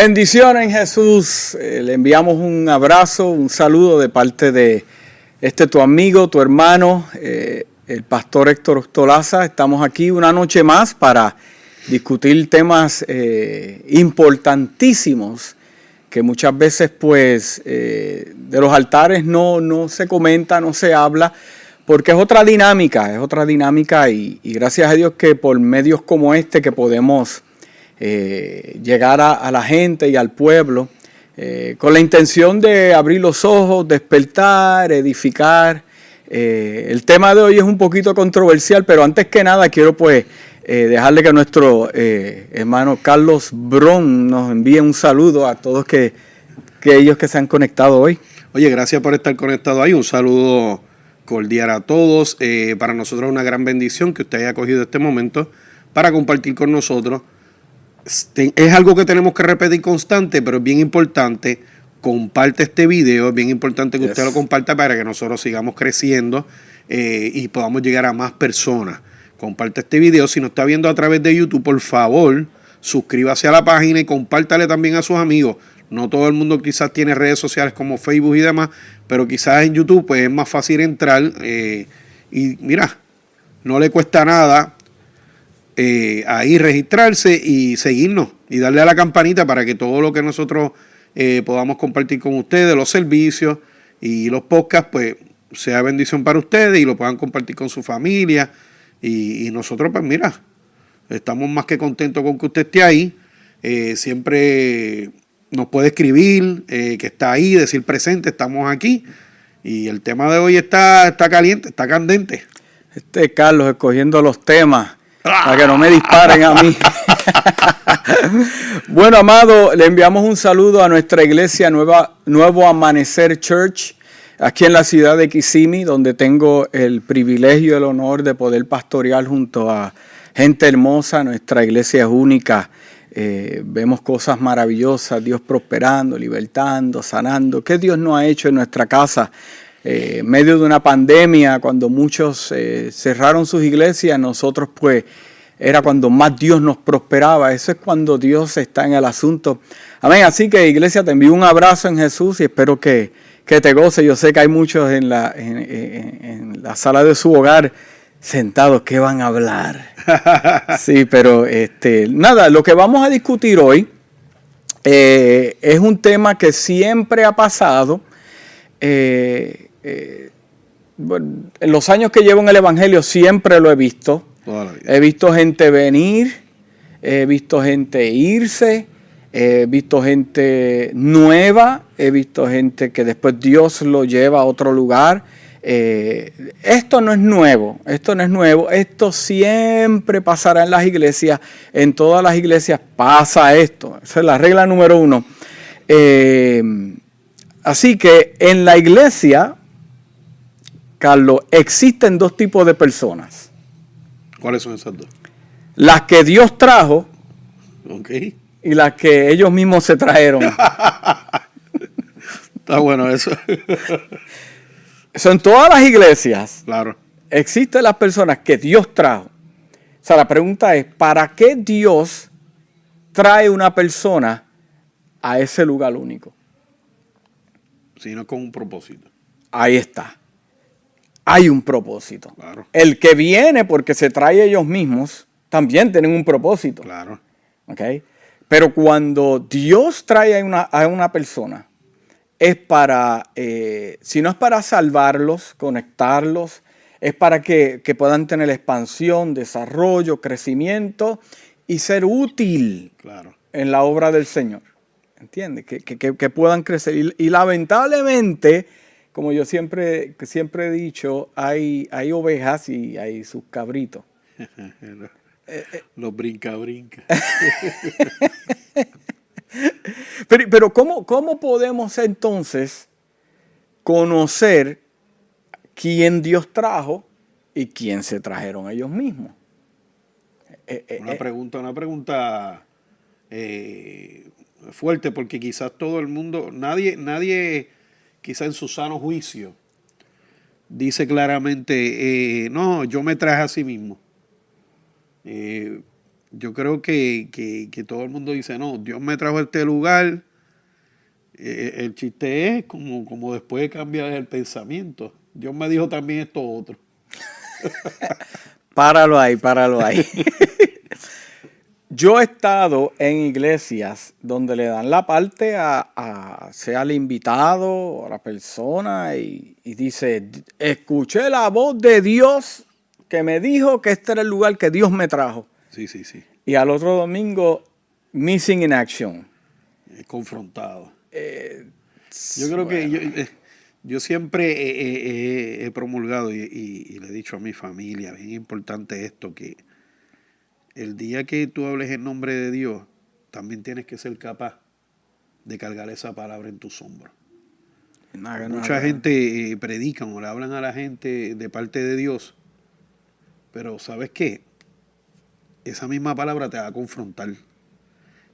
Bendiciones en Jesús. Eh, le enviamos un abrazo, un saludo de parte de este tu amigo, tu hermano, eh, el pastor Héctor Ostolaza. Estamos aquí una noche más para discutir temas eh, importantísimos que muchas veces pues de los altares no, no se comenta, no se habla, porque es otra dinámica, es otra dinámica y, y gracias a Dios que por medios como este que podemos eh, llegar a, la gente y al pueblo eh, con la intención de abrir los ojos, despertar, edificar. Eh, el tema de hoy es un poquito controversial, pero antes que nada quiero pues dejarle que nuestro hermano Carlos Bron nos envíe un saludo a todos que, que ellos que se han conectado hoy. Oye, gracias por estar conectado ahí. Un saludo cordial a todos. para nosotros es una gran bendición que usted haya cogido este momento para compartir con nosotros es algo que tenemos que repetir constante, pero es bien importante. Comparte este video, es bien importante que usted lo comparta para que nosotros sigamos creciendo eh, y podamos llegar a más personas. Comparte este video. Si nos está viendo a través de YouTube, por favor, suscríbase a la página y compártale también a sus amigos. No todo el mundo quizás tiene redes sociales como Facebook y demás, pero quizás en YouTube pues es más fácil entrar. Eh, y mira, no le cuesta nada eh, ahí registrarse y seguirnos y darle a la campanita para que todo lo que nosotros eh, podamos compartir con ustedes, los servicios y los podcasts, pues sea bendición para ustedes y lo puedan compartir con su familia. Y, nosotros, pues mira, estamos más que contentos con que usted esté ahí. Eh, siempre nos puede escribir que está ahí, decir presente, estamos aquí. Y el tema de hoy está, está caliente, está candente. Este Carlos escogiendo los temas para que no me disparen a mí. bueno, amado, le enviamos un saludo a nuestra iglesia Nueva, Nuevo Amanecer Church, aquí en la ciudad de Kissimmee, donde tengo el privilegio y el honor de poder pastorear junto a gente hermosa. Nuestra iglesia es única. Eh, vemos cosas maravillosas, Dios prosperando, libertando, sanando. ¿Qué Dios no ha hecho en nuestra casa? Eh, en medio de una pandemia, cuando muchos eh, cerraron sus iglesias, nosotros pues era cuando más Dios nos prosperaba. Eso es cuando Dios está en el asunto. Amén. Así que iglesia, te envío un abrazo en Jesús y espero que, te goce. Yo sé que hay muchos en la, en, la sala de su hogar sentados que van a hablar. Sí, pero este, nada, lo que vamos a discutir hoy eh, es un tema que siempre ha pasado. Eh, en los años que llevo en el Evangelio siempre lo he visto. He visto gente venir, he visto gente irse, he visto gente nueva, he visto gente que después Dios lo lleva a otro lugar. Eh, esto no es nuevo, esto no es nuevo, esto siempre pasará en las iglesias, en todas las iglesias pasa esto, esa es la regla número uno. Eh, así que en la iglesia Carlos, existen dos tipos de personas. ¿Cuáles son esas dos? Las que Dios trajo y las que ellos mismos se trajeron. Está bueno eso. Son todas las iglesias. Claro. Existen las personas que Dios trajo. O sea, la pregunta es, ¿para qué Dios trae una persona a ese lugar único? Sino con un propósito. Ahí está hay un propósito. El que viene porque se trae ellos mismos, también tienen un propósito. Claro. ¿Okay? Pero cuando Dios trae a una, a una persona, es para, eh, si no es para salvarlos, conectarlos, es para que, puedan tener expansión, desarrollo, crecimiento y ser útil en la obra del Señor. ¿Entiendes? Que, puedan crecer. y lamentablemente como yo siempre, siempre he dicho, hay, hay ovejas y hay sus cabritos. Los brinca, brinca. pero, pero ¿cómo, ¿cómo podemos entonces conocer quién Dios trajo y quién se trajeron ellos mismos? Eh, eh, una eh. pregunta, una pregunta fuerte, porque quizás todo el mundo, nadie, nadie quizá en su sano juicio, dice claramente, eh, no, yo me traje a sí mismo. Eh, yo creo que, que, que, todo el mundo dice, no, Dios me trajo a este lugar. Eh, el chiste es como, como después cambiar el pensamiento. Dios me dijo también esto otro. páralo ahí, páralo ahí. Yo he estado en iglesias donde le dan la parte a, sea el invitado o a la persona y, y, dice, escuché la voz de Dios que me dijo que este era el lugar que Dios me trajo. Sí, sí, sí. Y al otro domingo, missing in action. confrontado. Eh, yo creo que eh, yo, siempre he promulgado y, y, le he dicho a mi familia, bien importante esto, que el día que tú hables en nombre de Dios, también tienes que ser capaz de cargar esa palabra en tus hombros. Mucha gente eh, predica o le hablan a la gente de parte de Dios, pero ¿sabes qué? Esa misma palabra te va a confrontar.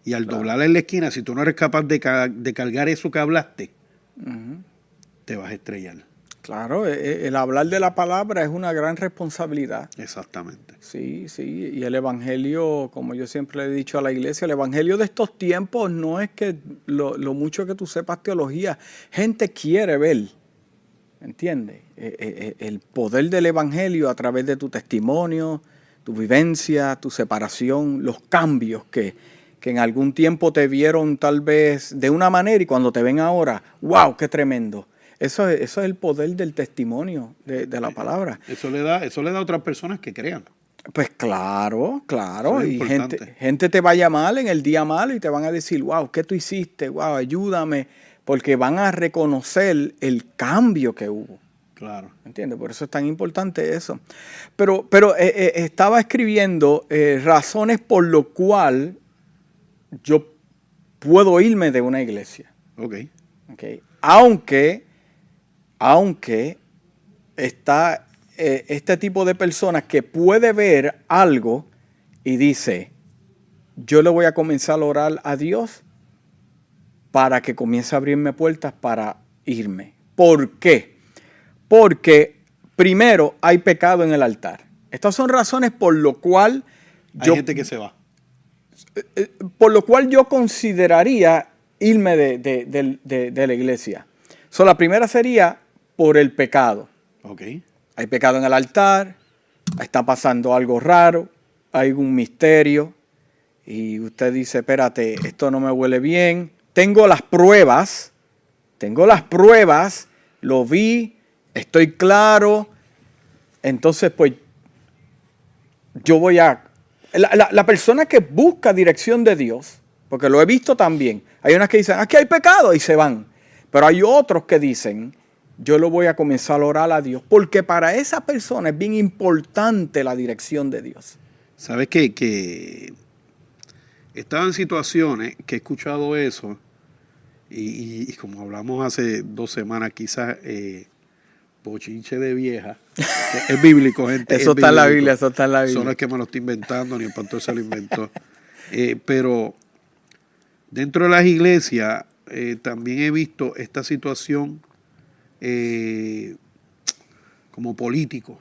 Y al doblarla en la esquina, si tú no eres capaz de, cargar eso que hablaste, te vas a estrellar. Claro, e, e, el hablar de la palabra es una gran responsabilidad. Exactamente. Sí, sí, y el Evangelio, como yo siempre le he dicho a la iglesia, el Evangelio de estos tiempos no es que lo, mucho que tú sepas teología, gente quiere ver, ¿entiendes? E, el poder del Evangelio a través de tu testimonio, tu vivencia, tu separación, los cambios que, que en algún tiempo te vieron tal vez de una manera y cuando te ven ahora, wow, qué tremendo eso es, eso es el poder del testimonio de, la palabra. Eso le, da, eso le da a otras personas que crean. Pues claro, claro. y gente, gente te va a llamar en el día malo y te van a decir, wow, ¿qué tú hiciste? Wow, ayúdame. Porque van a reconocer el cambio que hubo. Claro. ¿Entiendes? Por eso es tan importante eso. Pero, pero eh, eh, estaba escribiendo eh, razones por lo cual yo puedo irme de una iglesia. Ok. okay. Aunque aunque está eh, este tipo de personas que puede ver algo y dice, yo le voy a comenzar a orar a Dios para que comience a abrirme puertas para irme. ¿Por qué? Porque primero hay pecado en el altar. Estas son razones por lo cual hay gente que se va. Eh, eh, por lo cual yo consideraría irme de, la iglesia. So, la primera sería por el pecado. Okay. Hay pecado en el altar, está pasando algo raro, hay un misterio y usted dice, espérate, esto no me huele bien. Tengo las pruebas, tengo las pruebas, lo vi, estoy claro. Entonces, pues, yo voy a... La, la persona que busca dirección de Dios, porque lo he visto también, hay unas que dicen, aquí hay pecado y se van. Pero hay otros que dicen, yo lo voy a comenzar a orar a Dios, porque para esa persona es bien importante la dirección de Dios. ¿Sabes qué? Que he estado en situaciones que he escuchado eso, y, como hablamos hace dos semanas, quizás eh, bochinche de vieja. es bíblico, gente. eso está en la Biblia, eso está en la Biblia. Eso no es que me lo estoy inventando, ni el pastor se lo inventó. Eh, pero dentro de las iglesias eh, también he visto esta situación eh, como político.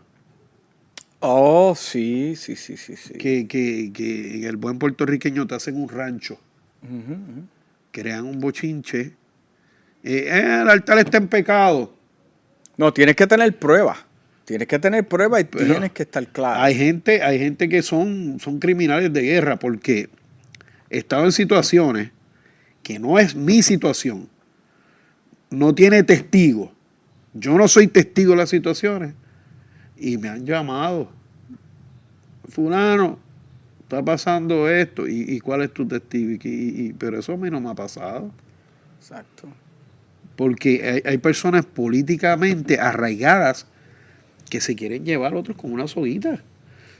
Oh, sí, sí, sí, sí. sí. Que, que, que, en el buen puertorriqueño te hacen un rancho, crean un bochinche. Eh, eh, el altar está en pecado. No, tienes que tener pruebas. Tienes que tener pruebas y tienes que estar claro. Hay gente, hay gente que son, son criminales de guerra porque he estado en situaciones que no es mi situación, no tiene testigo yo no soy testigo de las situaciones y me han llamado. Fulano, está pasando esto y, cuál es tu testigo. Y, pero eso a mí no me ha pasado. Exacto. Porque hay, personas políticamente arraigadas que se quieren llevar a otros con una soguita.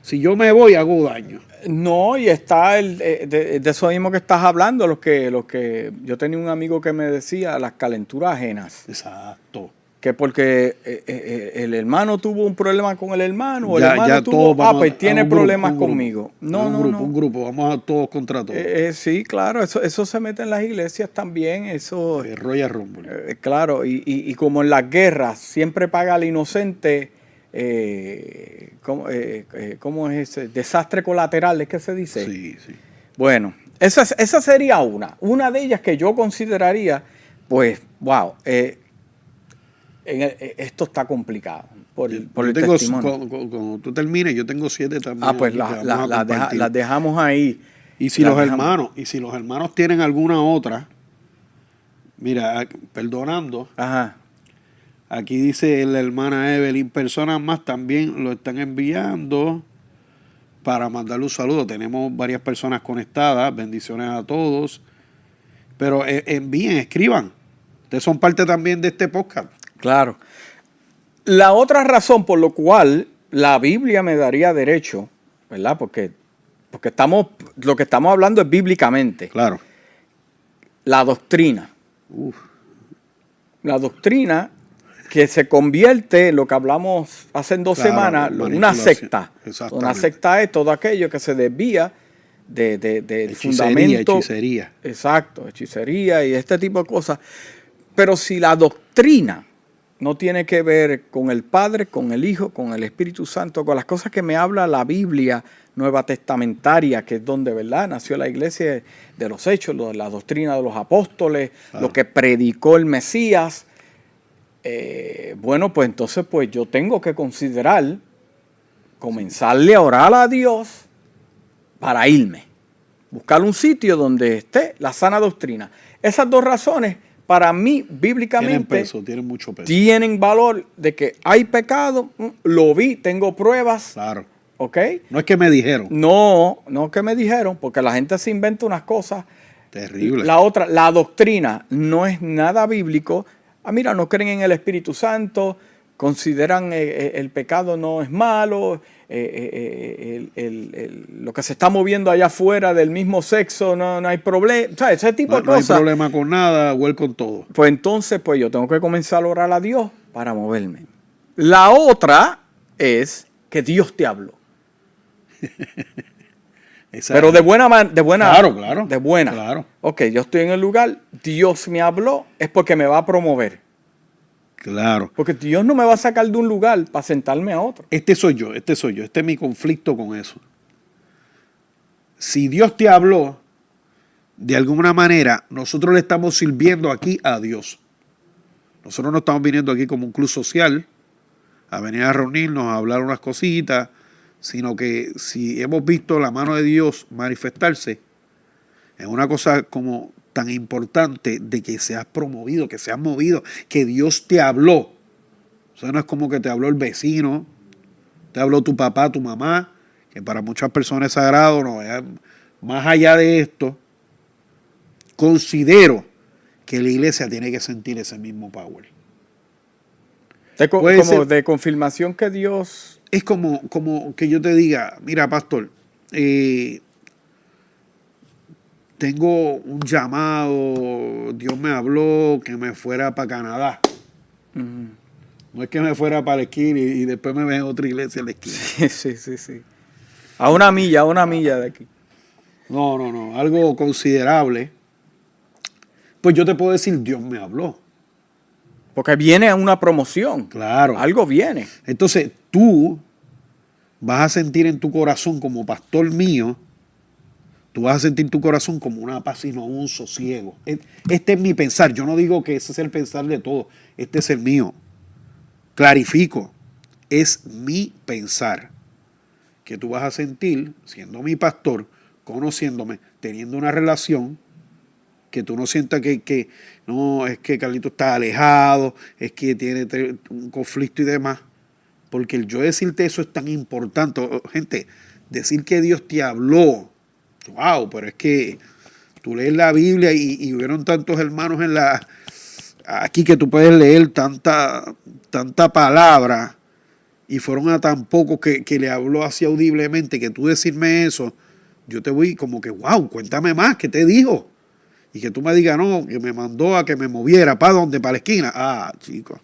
Si yo me voy, hago daño. No, y está el, eh, de, de, eso mismo que estás hablando, los que, los que yo tenía un amigo que me decía las calenturas ajenas. Exacto que porque eh, eh, el hermano tuvo un problema con el hermano, o el hermano tuvo, ah, pues tiene problemas conmigo. No, un no, grupo, Un grupo, vamos a todos contra todos. Eh, sí, claro, eso, eso se mete en las iglesias también, eso... Royal Rumble. claro, y, y, como en las guerras siempre paga al inocente eh, ¿cómo, eh, eh, ¿cómo es ese? Desastre colateral, ¿es que se dice? Sí, sí. Bueno, esa, esa sería una. Una de ellas que yo consideraría, pues, wow, eh, en eh, esto está complicado por, el- por Yo el tengo, testimonio. cuando, tú termines, yo tengo siete también. Ah, pues la- la- las deja- las dejamos ahí. Y si los dejamos. hermanos, y si los hermanos tienen alguna otra, mira, perdonando, Ajá. aquí dice la hermana Evelyn, personas más también lo están enviando para mandarle un saludo. Tenemos varias personas conectadas, bendiciones a todos. Pero eh, envíen, escriban. Ustedes son parte también de este podcast. Claro. La otra razón por lo cual la Biblia me daría derecho, ¿verdad? Porque, porque estamos, lo que estamos hablando es bíblicamente. Claro. La doctrina. Uf, La doctrina que se convierte en lo que hablamos hace dos Claro, semanas, una secta. Una secta es todo aquello que se desvía de, de- del hechicería, fundamento. hechicería. Exacto, hechicería y este tipo de cosas. Pero si la doctrina no tiene que ver con el Padre, con el Hijo, con el Espíritu Santo, con las cosas que me habla la Biblia nueva testamentaria, que es donde, ¿verdad? Nació la iglesia de los hechos, la doctrina de los apóstoles, Claro. lo que predicó el Mesías. eh, bueno, pues entonces pues yo tengo que considerar comenzarle a orar a Dios para irme. Buscar un sitio donde esté la sana doctrina. Esas dos razones, para mí, Tienen bíblicamente, peso, tienen mucho peso. tienen valor de que hay pecado, lo vi, tengo pruebas, Claro. ¿ok? No es que me dijeron. No, no que me dijeron, porque la gente se inventa unas cosas. Terrible. La otra, la doctrina no es nada bíblico. Ah, mira, no creen en el Espíritu Santo, consideran eh, eh, el pecado no es malo, eh, eh, eh, el- el- el- lo que se está moviendo allá afuera del mismo sexo no, no hay problema. O sea, ese tipo no, de no hay cosas. problema con nada, huel con todo. Pues entonces, pues yo tengo que comenzar a orar a Dios para moverme. La otra es que Dios te habló. Pero de buena de buena Claro, claro, de buena. claro. Ok, yo estoy en el lugar, Dios me habló, es porque me va a promover. Claro. Porque Dios no me va a sacar de un lugar para sentarme a otro. Este soy yo, este soy yo, este es mi conflicto con eso. Si Dios te habló, de alguna manera, nosotros le estamos sirviendo aquí a Dios. Nosotros no estamos viniendo aquí como un club social a venir a reunirnos, a hablar unas cositas, sino que si hemos visto la mano de Dios manifestarse, es una cosa como tan importante de que seas promovido, que seas movido, que Dios te habló. O sea, no es como que te habló el vecino, te habló tu papá, tu mamá, que para muchas personas es sagrado, no, más allá de esto, considero que la iglesia tiene que sentir ese mismo power. De co- como ser- de confirmación que Dios. Es como, como que yo te diga, mira, pastor, eh, tengo un llamado, Dios me habló que me fuera para Canadá. No es que me fuera para la esquina y, y después me ve en otra iglesia en la esquina. Sí, sí, sí, sí. A una milla, a una milla de aquí. No, no, no, algo considerable. Pues yo te puedo decir, Dios me habló. Porque viene a una promoción. Claro. Algo viene. Entonces tú vas a sentir en tu corazón como pastor mío, tú vas a sentir tu corazón como una paz y no un sosiego. Este es mi pensar. Yo no digo que ese es el pensar de todos. Este es el mío. Clarifico. Es mi pensar. Que tú vas a sentir, siendo mi pastor, conociéndome, teniendo una relación, que tú no sientas que, que no, es que Carlito está alejado, es que tiene un conflicto y demás. Porque el yo decirte eso es tan importante. Gente, decir que Dios te habló, wow, pero es que tú lees la Biblia y, y hubieron tantos hermanos en la aquí que tú puedes leer tanta, tanta palabra y fueron a tan pocos que, que le habló así audiblemente que tú decirme eso, yo te voy como que, wow, cuéntame más, ¿qué te dijo? Y que tú me digas, no, que me mandó a que me moviera, ¿para dónde? ¿Para la esquina? Ah, chicos.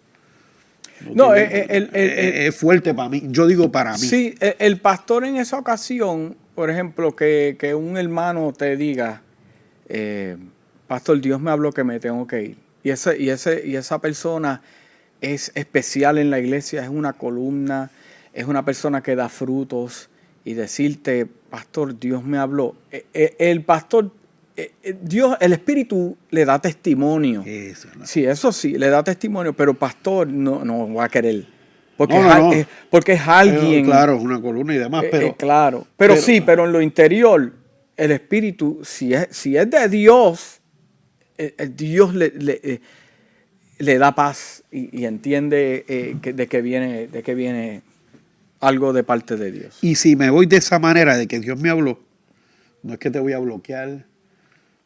No, tiene- eh, eh, el- el- es- es fuerte para mí. Yo digo para mí. Sí, e- el pastor en esa ocasión, por ejemplo, que, que un hermano te diga, eh, pastor, Dios me habló que me tengo que ir. Y, ese, y, ese, y esa persona es especial en la iglesia, es una columna, es una persona que da frutos y decirte, pastor, Dios me habló. Eh, eh, El pastor, eh, Dios, el Espíritu le da testimonio. Eso, ¿no? Sí, eso sí, le da testimonio, pero pastor no, no va a querer. Porque, No, es, no, al- no. es- porque es alguien. Eh, claro, es una columna y demás, Eh, pero eh, claro. Pero, pero- sí, pero en lo interior, el espíritu, si es, si es de Dios, eh, eh, Dios le, le, eh, le da paz y, y entiende eh, que- de que viene, de que viene algo de parte de Dios. Y si me voy de esa manera de que Dios me habló, no es que te voy a bloquear,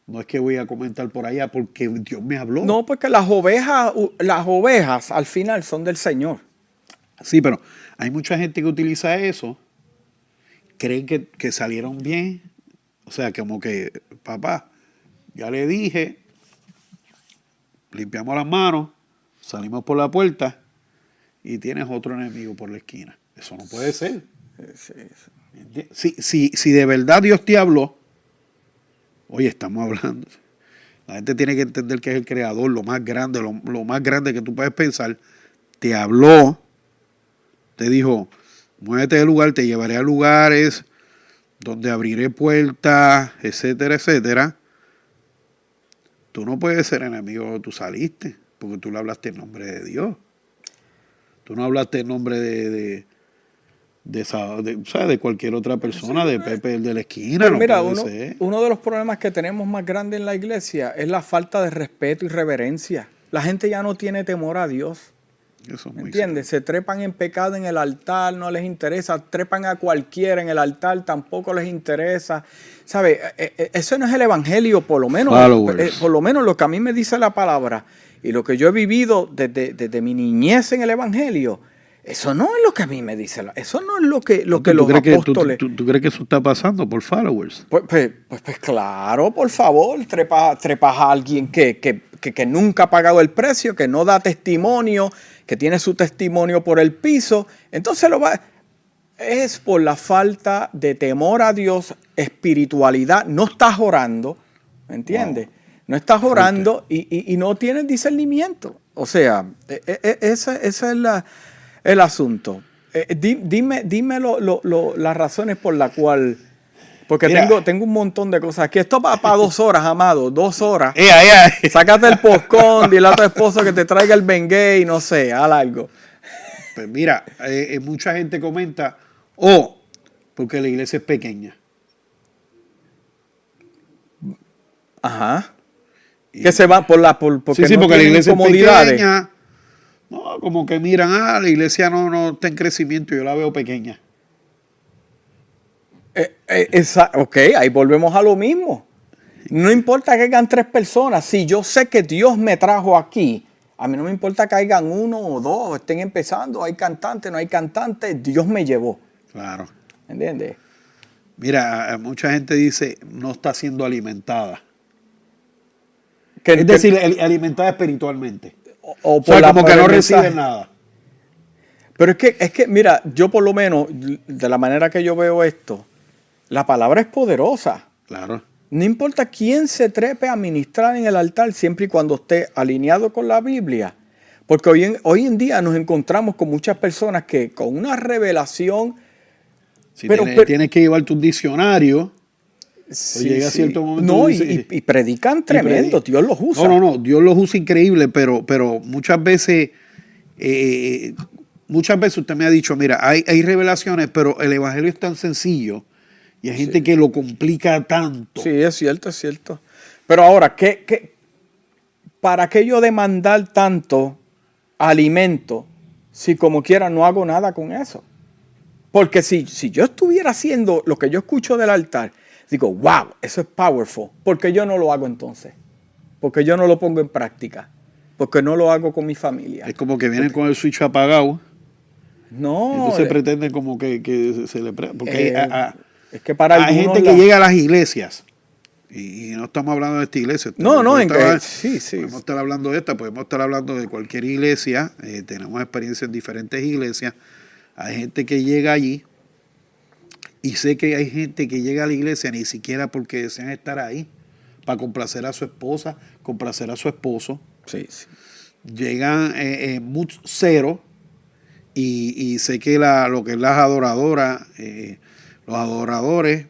no es que voy a comentar por allá, porque Dios me habló. No, porque las ovejas, las ovejas al final son del Señor. Sí, pero hay mucha gente que utiliza eso, creen que, que salieron bien. O sea, como que, papá, ya le dije, limpiamos las manos, salimos por la puerta y tienes otro enemigo por la esquina. Eso no puede ser. Sí, sí. Enti- Si, si, si de verdad Dios te habló, oye, estamos hablando. La gente tiene que entender que es el creador, lo más grande, lo, lo más grande que tú puedes pensar. Te habló, te dijo, muévete del lugar, te llevaré a lugares donde abriré puertas, etcétera, etcétera. Tú no puedes ser enemigo, tú saliste, porque tú le hablaste en nombre de Dios. Tú no hablaste en nombre de, de, de, esa- de, o sea, de cualquier otra persona, de Pepe el de la esquina. No mira, puede uno, uno de los problemas que tenemos más grande en la iglesia es la falta de respeto y reverencia. La gente ya no tiene temor a Dios. Eso es ¿Me entiendes? Se trepan en pecado en el altar, no les interesa. Trepan a cualquiera en el altar, tampoco les interesa. ¿Sabe? Eh, eh, Eso no es el evangelio, por lo menos. Followers. eh, Por lo menos lo que a mí me dice la palabra y lo que yo he vivido desde, desde mi niñez en el evangelio. Eso no es lo que a mí me dice. la- Eso no es lo que, lo que ¿Tú los crees que, tú, apóstoles. tú- crees que eso está pasando por followers? Pues, pues, pues, pues claro, por favor, trepas trepas a alguien que- que- que nunca ha pagado el precio, que no da testimonio, que tiene su testimonio por el piso. Entonces lo va. Es por la falta de temor a Dios, espiritualidad. No estás orando, ¿me entiendes? No estás orando y, y- y no tienes discernimiento. O sea, e- e- e- ese, es la- el asunto. Eh, di- dime dime lo- lo- lo- las razones por las cuales. Porque Mira. tengo, tengo un montón de cosas aquí. Esto va para dos horas, amado. Dos horas. ¡Ea, ea! Sácate el postcón, dile a tu esposo que te traiga el bengue y no sé, haz algo. Pues mira, eh, eh, mucha gente comenta, oh, porque la iglesia es pequeña. Ajá. Que se van por la por, porque sí, sí, no porque la iglesia es pequeña. No, como que miran, ah, la iglesia no, no está en crecimiento, yo la veo pequeña. Eh, eh, esa- ok, ahí volvemos a lo mismo. No importa que hayan tres personas, si yo sé que Dios me trajo aquí, a mí no me importa que hayan uno o dos, estén empezando, hay cantantes, no hay cantantes, Dios me llevó. Claro. ¿Entiendes? Mira, a mucha gente dice, no está siendo alimentada. Que- Es decir, ali- alimentada espiritualmente. o, o O sea, por la- como que no reciben nada. Pero es que, es que, mira, yo por lo menos, de la manera que yo veo esto, la palabra es poderosa. Claro. No importa quién se trepe a ministrar en el altar, siempre y cuando esté alineado con la Biblia. Porque hoy en, hoy en día nos encontramos con muchas personas que con una revelación... Si Pero- tienes, pero- tienes que llevar tu diccionario. sí, llega a sí. momento No, y, dice- y- y predican tremendo, Dios los usa. No, no, no, Dios los usa increíble, pero, pero muchas veces, eh, muchas veces usted me ha dicho, mira, hay, hay revelaciones, pero el evangelio es tan sencillo y hay gente que lo complica tanto. Sí, es cierto, es cierto. Pero ahora, ¿qué, qué, ¿para qué yo demandar tanto alimento si como quiera no hago nada con eso? Porque si, si yo estuviera haciendo lo que yo escucho del altar, digo, wow, eso es powerful. ¿Por qué yo no lo hago entonces? Porque yo no lo pongo en práctica. Porque no lo hago con mi familia. Es como que vienen con el switch apagado, No. entonces eh, pretenden como que, que se- le... Porque eh, hay, a- a- es que para hay gente que la- llega a las iglesias, y, y no estamos hablando de esta iglesia. No, no, en que- estar- sí, sí. Podemos estar hablando de esta, podemos estar hablando de cualquier iglesia, eh, tenemos experiencia en diferentes iglesias. Hay gente que llega allí, y sé que hay gente que llega a la iglesia ni siquiera porque desean estar ahí, para complacer a su esposa, complacer a su esposo. Sí, sí. Llegan eh, eh, mood cero Y, sé que la, lo que es las adoradoras, eh, los adoradores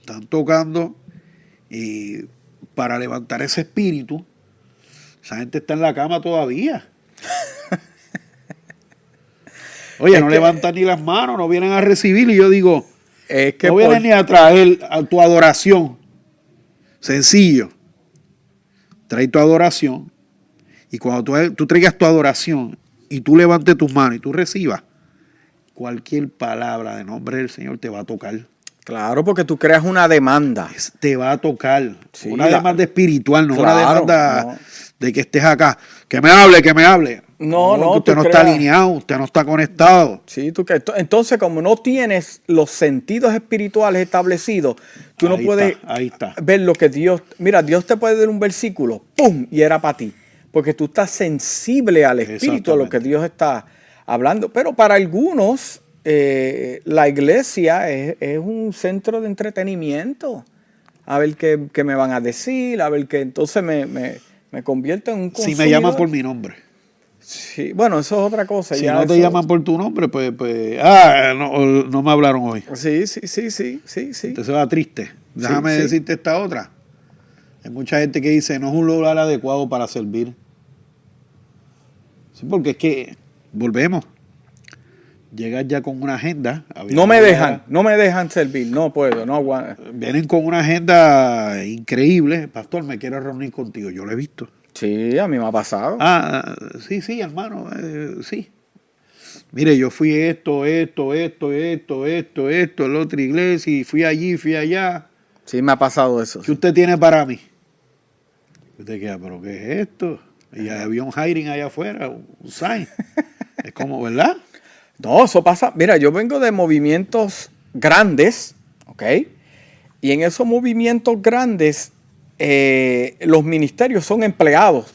están tocando y para levantar ese espíritu. Esa gente está en la cama todavía. Oye, no levantan ni las manos, no vienen a recibir. Y yo digo, es que no vienen ni a traer a tu adoración. Sencillo. Trae tu adoración. Y cuando tú, tú traigas tu adoración y tú levantes tus manos y tú recibas, cualquier palabra de nombre del Señor te va a tocar. Claro, porque tú creas una demanda. Te va a tocar. una demanda espiritual, no una demanda de que estés acá. Que me hable, que me hable. No, no. Usted no está alineado, usted no está conectado. Sí, tú que entonces como no tienes los sentidos espirituales establecidos, tú no puedes ahí está. ver lo que Dios. Mira, Dios te puede dar un versículo, ¡pum! y era para ti. Porque tú estás sensible al espíritu, a lo que Dios está hablando. Pero para algunos, eh, la iglesia es, un centro de entretenimiento. A ver qué, me van a decir, a ver qué. Entonces me, me, me convierto en un Si me llaman por mi nombre. Sí, bueno, eso es otra cosa. Si no te llaman por tu nombre, pues, pues ah, no, me hablaron hoy. Sí, sí, sí, sí, sí, sí. Entonces va triste. Déjame decirte esta otra. Hay mucha gente que dice, no es un lugar adecuado para servir. Sí, porque es que, volvemos, llegas ya con una agenda. No me dejan, no me dejan servir, no puedo, no aguanto. Vienen con una agenda increíble. Pastor, me quiero reunir contigo. Yo lo he visto. Sí, a mí me ha pasado. Ah, sí, sí, hermano, eh, sí. Mire, yo fui esto, esto, esto, esto, esto, esto, la otra iglesia, y fui allí, fui allá. Sí, me ha pasado eso. ¿Qué usted tiene para mí? Usted queda, pero ¿qué es esto? Y había un hiring allá afuera, un sign. es como, ¿verdad? No, eso pasa. Mira, yo vengo de movimientos grandes, ¿ok? Y en esos movimientos grandes eh, los ministerios son empleados.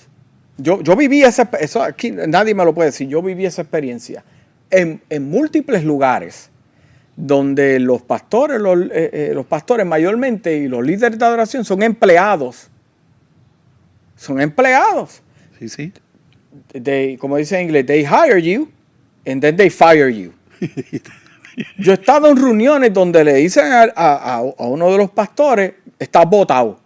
Yo, yo viví esa, eso aquí nadie me lo puede decir, yo viví esa experiencia en, múltiples lugares donde los pastores, eh, eh, los, pastores mayormente y los líderes de adoración son empleados. Son empleados. Sí, sí. Como dice en inglés, they hire you and then they fire you. Yo he estado en reuniones donde le dicen a, uno de los pastores, está votado.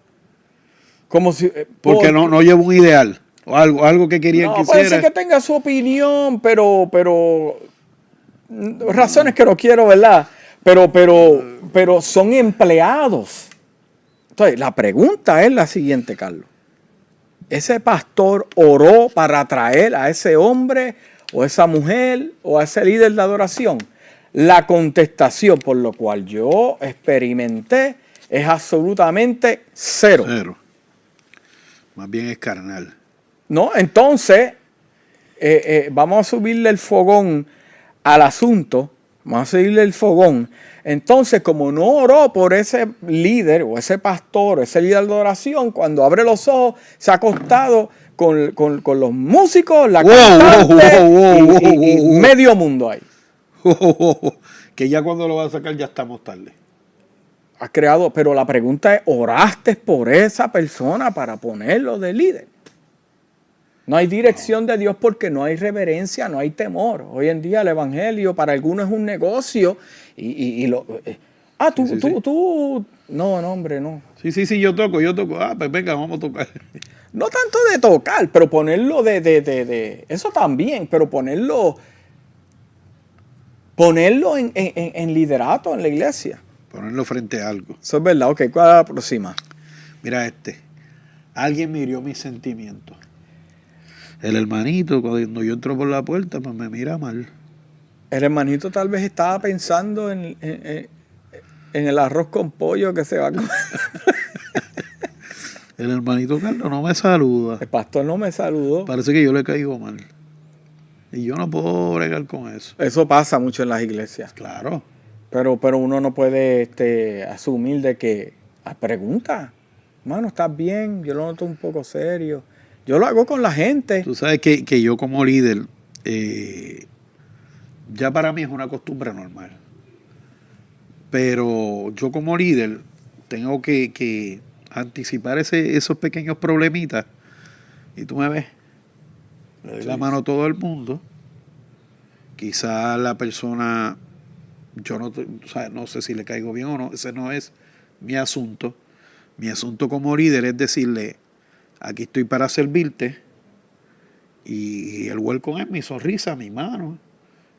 Como si, eh, porque no, no lleva un ideal o algo, algo que querían no, que puede ser que tenga su opinión, pero, pero razones que no quiero, ¿verdad? Pero, pero, pero son empleados. Entonces, la pregunta es la siguiente, Carlos. ¿Ese pastor oró para atraer a ese hombre o esa mujer o a ese líder de adoración? La contestación por lo cual yo experimenté es absolutamente cero. Cero. Más bien es carnal. No, entonces eh, eh, vamos a subirle el fogón al asunto, vamos a subirle el fogón. Entonces, como no oró por ese líder o ese pastor o ese líder de oración, cuando abre los ojos, se ha acostado con, los músicos, la cantante y, medio mundo ahí. que ya cuando lo va a sacar ya estamos tarde has creado, pero la pregunta es, ¿oraste por esa persona para ponerlo de líder? No hay dirección de Dios porque no hay reverencia, no hay temor. Hoy en día el Evangelio para algunos es un negocio y, lo... Eh, ah, tú, tú, tú... No, no, hombre, no. Sí, sí, sí, yo toco, yo toco. Ah, pues venga, vamos a tocar. No tanto de tocar, pero ponerlo de, de, de, de eso también, pero ponerlo, ponerlo en, en, en liderato en la iglesia. Ponerlo frente a algo. Eso es verdad. Ok, ¿cuál es la próxima? Mira este. Alguien me hirió mis sentimientos. El hermanito, cuando yo entro por la puerta, pues me mira mal. El hermanito tal vez estaba pensando en, el arroz con pollo que se va a comer. el hermanito Carlos no me saluda. El pastor no me saludó. Parece que yo le caigo mal. Y yo no puedo bregar con eso. Eso pasa mucho en las iglesias. Claro. Pero, pero uno no puede este, asumir de que, ah, pregunta, mano, ¿estás bien? Yo lo noto un poco serio. Yo lo hago con la gente. Tú sabes que, yo como líder, eh, ya para mí es una costumbre normal. Pero yo como líder tengo que, anticipar ese, esos pequeños problemitas. Y tú me ves, le doy la mano a todo el mundo Quizá la persona, yo no, o sea, no sé si le caigo bien o no, ese no es mi asunto. Mi asunto como líder es decirle, aquí estoy para servirte y el welcome es mi sonrisa, mi mano.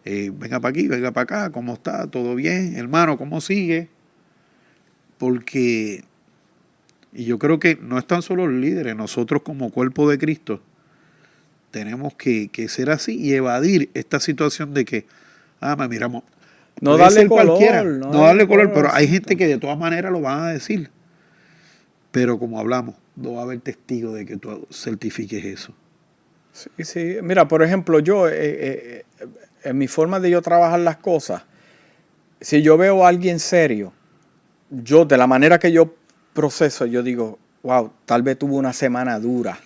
Eh, venga para aquí, venga para acá, ¿cómo está? ¿Todo bien? Hermano, ¿cómo sigue? Porque, y yo creo que no están solo los líderes, nosotros como cuerpo de Cristo tenemos que, ser así y evadir esta situación de que, ah, me miramos. No darle color. No, darle color, pero hay gente que de todas maneras lo van a decir. Pero como hablamos, no va a haber testigo de que tú certifiques eso. Sí, sí. Mira, por ejemplo, yo, eh, eh, en mi forma de yo trabajar las cosas, si yo veo a alguien serio, yo, de la manera que yo proceso, yo digo, wow, tal vez tuvo una semana dura.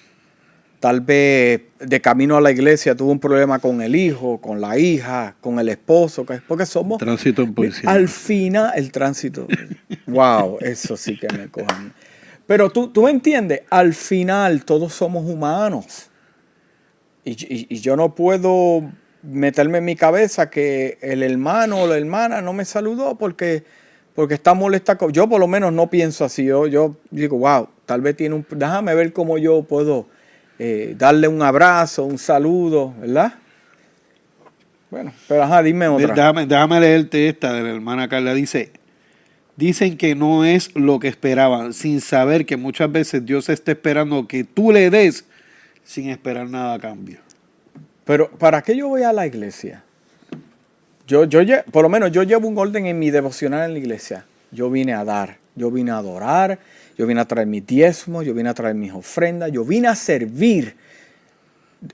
Tal vez de camino a la iglesia tuvo un problema con el hijo, con la hija, con el esposo, porque somos... Tránsito en policía. Al final, el tránsito. wow, eso sí que me cojan. Pero tú, tú entiendes, al final todos somos humanos. y yo no puedo meterme en mi cabeza que el hermano o la hermana no me saludó porque, porque está molesta. Yo por lo menos no pienso así. Yo, yo digo, wow, tal vez tiene un... Déjame ver cómo yo puedo eh, darle un abrazo, un saludo, ¿verdad? Bueno, pero ajá, dime otra. Déjame, déjame leerte esta de la hermana Carla. Dice, dicen que no es lo que esperaban, sin saber que muchas veces Dios está esperando que tú le des sin esperar nada a cambio. Pero ¿para qué yo voy a la iglesia? Yo, yo, por lo menos yo llevo un orden en mi devocional en la iglesia. Yo vine a dar, yo vine a adorar, yo vine a traer mis diezmos, yo vine a traer mis ofrendas, yo vine a servir.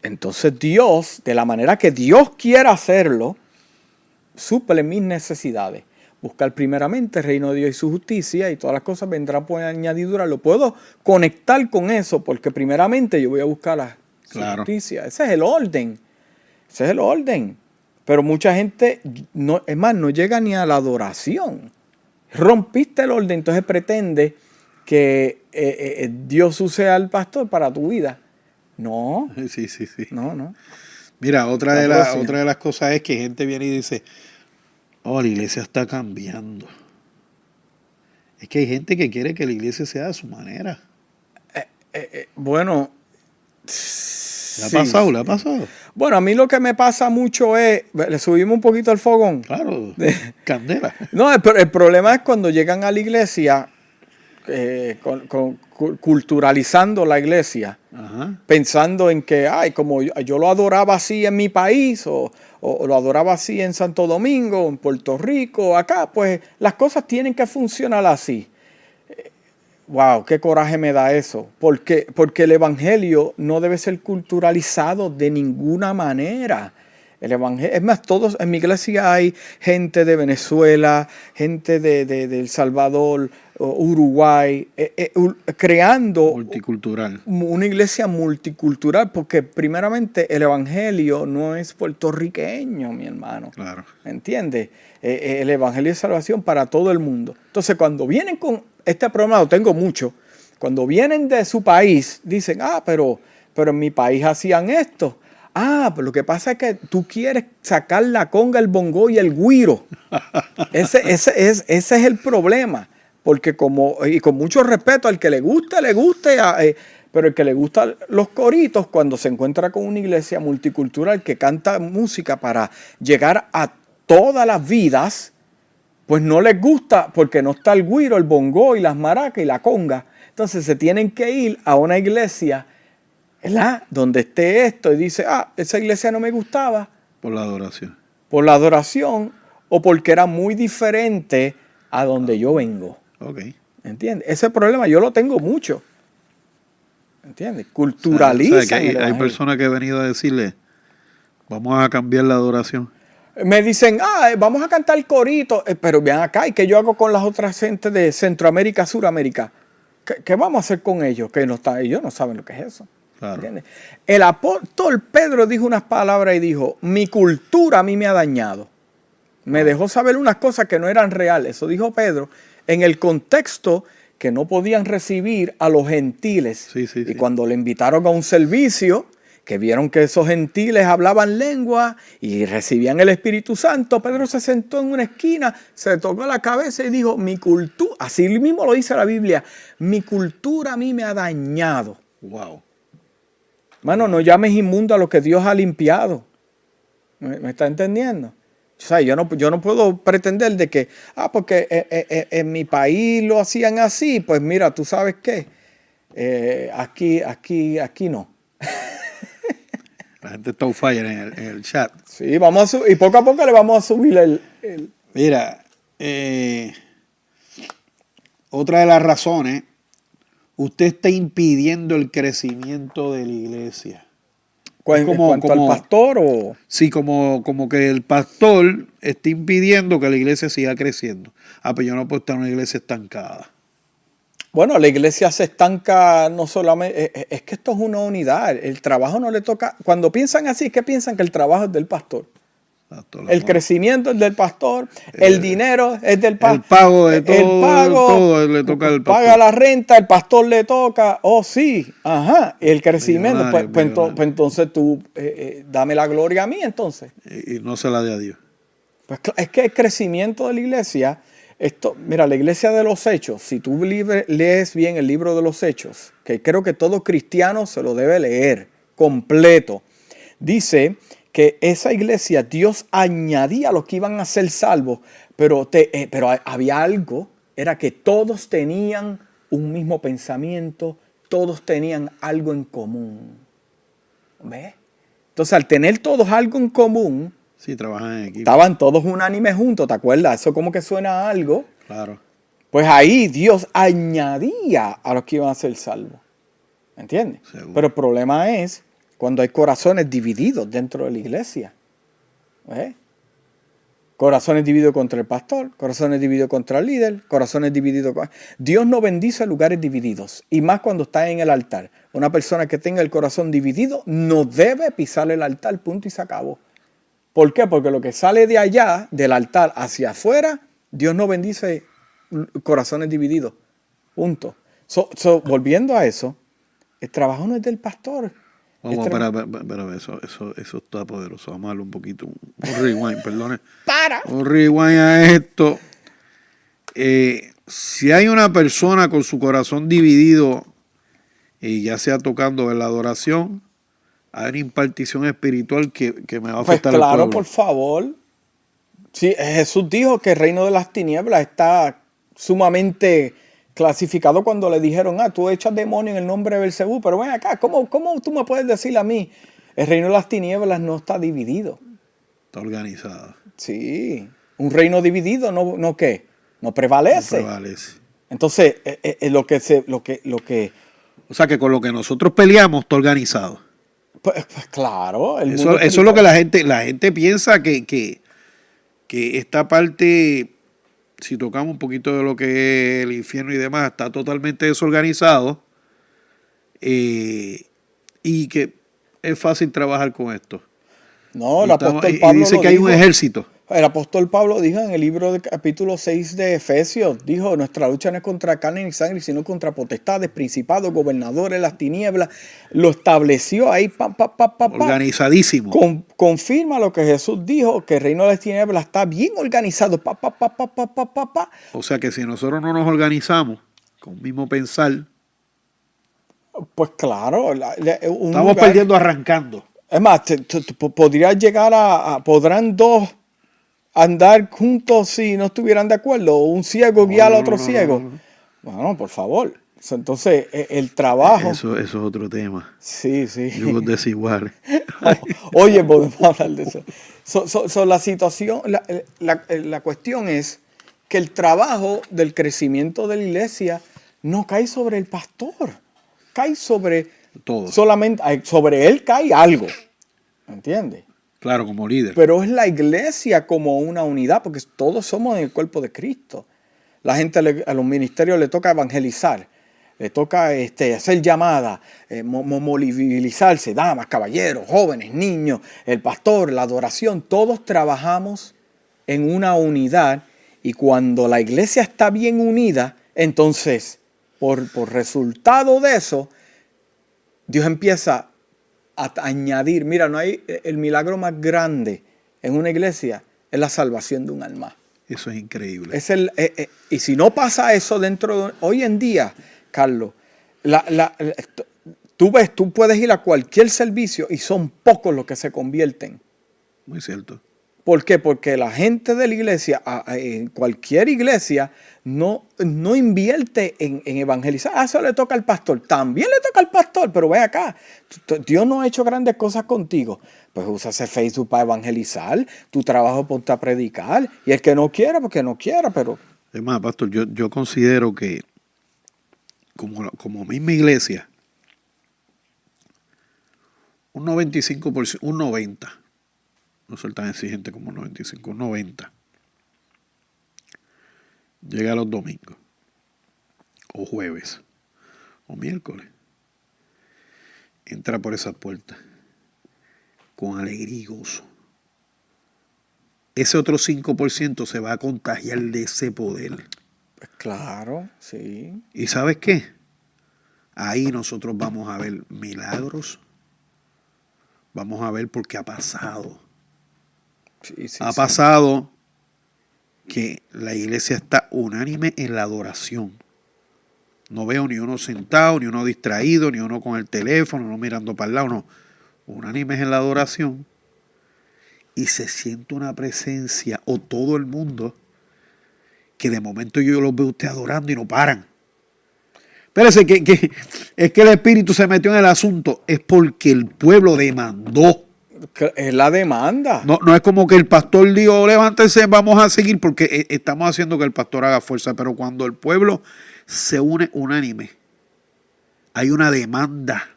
Entonces Dios, de la manera que Dios quiera hacerlo, suple mis necesidades. Buscar primeramente el reino de Dios y su justicia y todas las cosas vendrán por añadidura. Lo puedo conectar con eso porque primeramente yo voy a buscar la justicia. Ese es el orden. Ese es el orden. Pero mucha gente, no, es más, no llega ni a la adoración. Rompiste el orden, entonces pretende que eh, eh, eh, Dios use al pastor para tu vida. No. Sí, sí, sí. No, no. Mira, otra de, la, otra de las cosas es que gente viene y dice, oh, la iglesia está cambiando. Es que hay gente que quiere que la iglesia sea de su manera. bueno, ¿Le ha pasado? ¿Le ha pasado? Bueno, a mí lo que me pasa mucho es, le subimos un poquito al fogón. Claro, candela. No, el, el, problema es cuando llegan a la iglesia, eh, culturalizando la iglesia, pensando en que, ay, como yo, lo adoraba así en mi país, o, o, lo adoraba así en Santo Domingo, en Puerto Rico, acá, pues las cosas tienen que funcionar así. Wow, qué coraje me da eso. Porque, porque el Evangelio no debe ser culturalizado de ninguna manera. El evangelio, es más, todos en mi iglesia hay gente de Venezuela, gente de, de, El Salvador, Uruguay, eh, eh, creando multicultural. una iglesia multicultural, porque primeramente el evangelio no es puertorriqueño, mi hermano. Claro. ¿Entiendes? Eh, el evangelio es salvación para todo el mundo. Entonces, cuando vienen con este problema lo tengo mucho. Cuando vienen de su país, dicen, ah, pero, pero en mi país hacían esto. Ah, pero lo que pasa es que tú quieres sacar la conga, el bongo y el guiro. Ese, es, el problema. Porque como, y con mucho respeto, al que le guste, le guste, eh, pero el que le gusta los coritos, cuando se encuentra con una iglesia multicultural que canta música para llegar a todas las vidas, pues no les gusta porque no está el guiro, el bongo y las maracas y la conga. Entonces se tienen que ir a una iglesia, ¿verdad? Donde esté esto y dice, ah, esa iglesia no me gustaba. Por la adoración. Por la adoración o porque era muy diferente a donde yo vengo. Ok. ¿Entiendes? Ese problema yo lo tengo mucho. ¿Entiendes? Culturaliza. hay personas que han venido a decirle, vamos a cambiar la adoración me dicen, ah, vamos a cantar corito, eh, pero vean acá, ¿y qué yo hago con las otras gentes de Centroamérica, Suramérica? ¿Qué, vamos a hacer con ellos? Que no está, ellos no saben lo que es eso. El apóstol Pedro dijo unas palabras y dijo, mi cultura a mí me ha dañado. Me dejó saber unas cosas que no eran reales. Eso dijo Pedro en el contexto que no podían recibir a los gentiles. y cuando le invitaron a un servicio, que vieron que esos gentiles hablaban lengua y recibían el Espíritu Santo, Pedro se sentó en una esquina, se tocó la cabeza y dijo, mi cultura, así mismo lo dice la Biblia, mi cultura a mí me ha dañado. Wow. Mano, no llames inmundo a lo que Dios ha limpiado. ¿Me, está entendiendo? O sea, yo no, yo no puedo pretender de que, ah, porque eh, eh, eh, en, mi país lo hacían así, pues mira, tú sabes qué, aquí, aquí, aquí no. La gente está on fire en el, chat. Sí, vamos a y poco a poco le vamos a subir el... Mira, otra de las razones, usted está impidiendo el crecimiento de la iglesia. Como, cuanto al pastor o sí como, como que el pastor está impidiendo que la iglesia siga creciendo. Ah pues yo no puedo estar en una iglesia estancada. Bueno la iglesia se estanca no solamente es, es que esto es una unidad. El trabajo no le toca cuando piensan así que piensan que el trabajo es del pastor el crecimiento es del pastor, el, dinero es del pastor. El pago de todo, el pago, le toca al pastor. Paga la renta, el pastor le toca. Oh, sí, ajá. El crecimiento, pues, pues, pues, entonces tú eh, eh, dame la gloria a mí entonces. Y, no se la dé a Dios. Pues es que el crecimiento de la iglesia, esto, mira, la iglesia de los hechos, si tú lees bien el libro de los hechos, que creo que todo cristiano se lo debe leer completo, dice que esa iglesia Dios añadía a los que iban a ser salvos, pero, eh, pero había algo, era que todos tenían un mismo pensamiento, todos tenían algo en común. ¿Ves? Entonces, al tener todos algo en común, sí, trabajan en equipo. estaban todos unánimes juntos, ¿te acuerdas? Eso como que suena a algo. Claro. Pues ahí Dios añadía a los que iban a ser salvos. ¿Me entiendes? Pero el problema es cuando hay corazones divididos dentro de la iglesia. ¿eh? Corazones divididos contra el pastor, corazones divididos contra el líder, corazones divididos. Dios no bendice lugares divididos, y más cuando está en el altar. Una persona que tenga el corazón dividido no debe pisar el altar, punto y se acabó. ¿Por qué? Porque lo que sale de allá, del altar hacia afuera, Dios no bendice corazones divididos. Punto. volviendo a eso, el trabajo no es del pastor, Vamos, para, para, eso, eso, eso está poderoso. Vamos a darle un poquito, un, rewind, perdone. Para. Un rewind a esto. Eh, si hay una persona con su corazón dividido, y ya sea tocando en la adoración, hay una impartición espiritual que, me va a pues afectar claro, por favor. Sí, Jesús dijo que el reino de las tinieblas está sumamente clasificado cuando le dijeron, ah, tú echas demonio en el nombre de Belcebú, pero ven acá, ¿cómo, ¿cómo tú me puedes decir a mí? El reino de las tinieblas no está dividido. Está organizado. Sí, un reino dividido, ¿no, no qué? No prevalece. No prevalece. Entonces, eh, eh, eh, lo, que se, lo, que, lo que... O sea, que con lo que nosotros peleamos está organizado. Pues, pues claro. eso, eso es lo que la gente, la gente piensa que, que, que esta parte si tocamos un poquito de lo que es el infierno y demás, está totalmente desorganizado eh, y que es fácil trabajar con esto. No, el apóstol Pablo dice que hay un ejército. El apóstol Pablo dijo en el libro de capítulo 6 de Efesios, dijo, nuestra lucha no es contra carne ni sangre, sino contra potestades, principados, gobernadores, las tinieblas. Lo estableció ahí, pa, pa, pa, organizadísimo. confirma lo que Jesús dijo, que el reino de las tinieblas está bien organizado. O sea que si nosotros no nos organizamos con mismo pensar, pues claro. estamos perdiendo arrancando. Es más, podrías llegar a, podrán dos andar juntos si no estuvieran de acuerdo, un ciego guiar a otro ciego. Bueno, por favor. Entonces, e, el trabajo. Eso, eso es otro tema. Sí, sí. Yugos desiguales. Oye, podemos hablar de eso. la situación, la, cuestión es que el trabajo del crecimiento de la iglesia no cae sobre el pastor, cae sobre. Todo. Solamente sobre él cae algo. ¿Entiendes? Claro, como líder. Pero es la iglesia como una unidad, porque todos somos en el cuerpo de Cristo. La gente, a los ministerios le toca evangelizar, le toca este, hacer llamadas, eh, movilizarse, damas, caballeros, jóvenes, niños, el pastor, la adoración. Todos trabajamos en una unidad y cuando la iglesia está bien unida, entonces, por, por resultado de eso, Dios empieza añadir. Mira, no hay el milagro más grande en una iglesia es la salvación de un alma. Eso es increíble. Es el, eh, eh, y si no pasa eso dentro de... Hoy en día, Carlos, tú ves, tú puedes ir a cualquier servicio y son pocos los que se convierten. Muy cierto. ¿Por qué? Porque la gente de la iglesia, en cualquier iglesia, no, no invierte en, evangelizar. Ah, eso le toca al pastor. También le toca al pastor, pero ve acá. Dios no ha hecho grandes cosas contigo. Pues usa Facebook para evangelizar, tu trabajo ponte a predicar. Y el que no quiera, porque no quiera, pero. Es más, pastor, yo, yo considero que como, como misma iglesia, un 95%, un 90%, no soy tan exigente como un 95, un 90%, llega los domingos, o jueves, o miércoles, entra por esas puertas con alegría y gozo. Ese otro 5% se va a contagiar de ese poder. Pues claro, sí. ¿Y sabes qué? Ahí nosotros vamos a ver milagros. Vamos a ver por qué ha pasado. Ha pasado que la iglesia está unánime en la adoración. No veo ni uno sentado, ni uno distraído, ni uno con el teléfono, no mirando para el lado, no. Unánime en la adoración. Y se siente una presencia, o todo el mundo, que de momento yo los veo usted adorando y no paran. Espérese, que, que, es que el Espíritu se metió en el asunto, es porque el pueblo demandó. Es la demanda. No, no es como que el pastor dijo, levántense, vamos a seguir, porque eh, estamos haciendo que el pastor haga fuerza, pero cuando el pueblo se une unánime, hay una demanda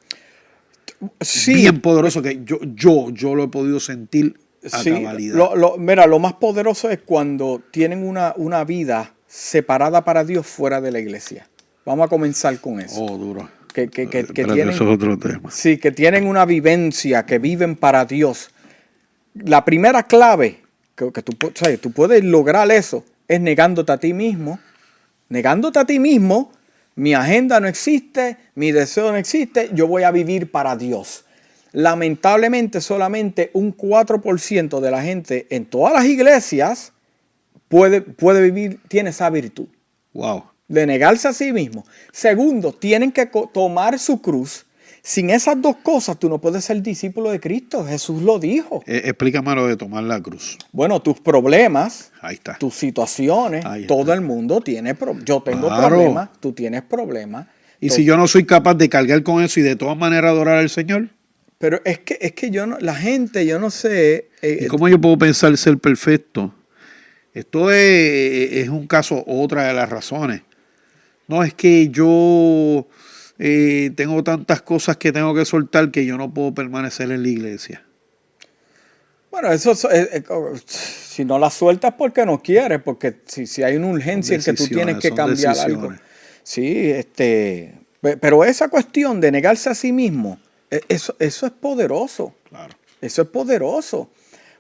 sí. bien poderoso que yo, yo, yo lo he podido sentir a sí, Lo, mira, lo más poderoso es cuando tienen una, una vida separada para Dios fuera de la iglesia. Vamos a comenzar con eso. Oh, duro. Que, que, que, tienen, eso es otro tema. Sí, que tienen una vivencia, que viven para Dios. La primera clave que, tú, tú puedes lograr eso es negándote a ti mismo. Negándote a ti mismo, mi agenda no existe, mi deseo no existe, yo voy a vivir para Dios. Lamentablemente solamente un 4% de la gente en todas las iglesias puede, puede vivir, tiene esa virtud. Wow. De negarse a sí mismo. Segundo, tienen que tomar su cruz. Sin esas dos cosas, tú no puedes ser discípulo de Cristo. Jesús lo dijo. Eh, explícame lo de tomar la cruz. Bueno, tus problemas, tus situaciones, todo el mundo tiene problemas. Yo tengo problemas, tú tienes problemas. ¿Y si yo no soy capaz de cargar con eso y de todas maneras adorar al Señor? Pero es que, es que yo no, la gente, yo no sé. Eh, ¿Y cómo yo puedo pensar ser perfecto? Esto es, es un caso, otra de las razones. No es que yo eh, tengo tantas cosas que tengo que soltar que yo no puedo permanecer en la iglesia. Bueno, eso es, si no la sueltas porque no quieres, porque si, si hay una urgencia en que tú tienes que cambiar algo. Sí, este, pero esa cuestión de negarse a sí mismo, e, eso, eso es poderoso. Claro. Eso es poderoso.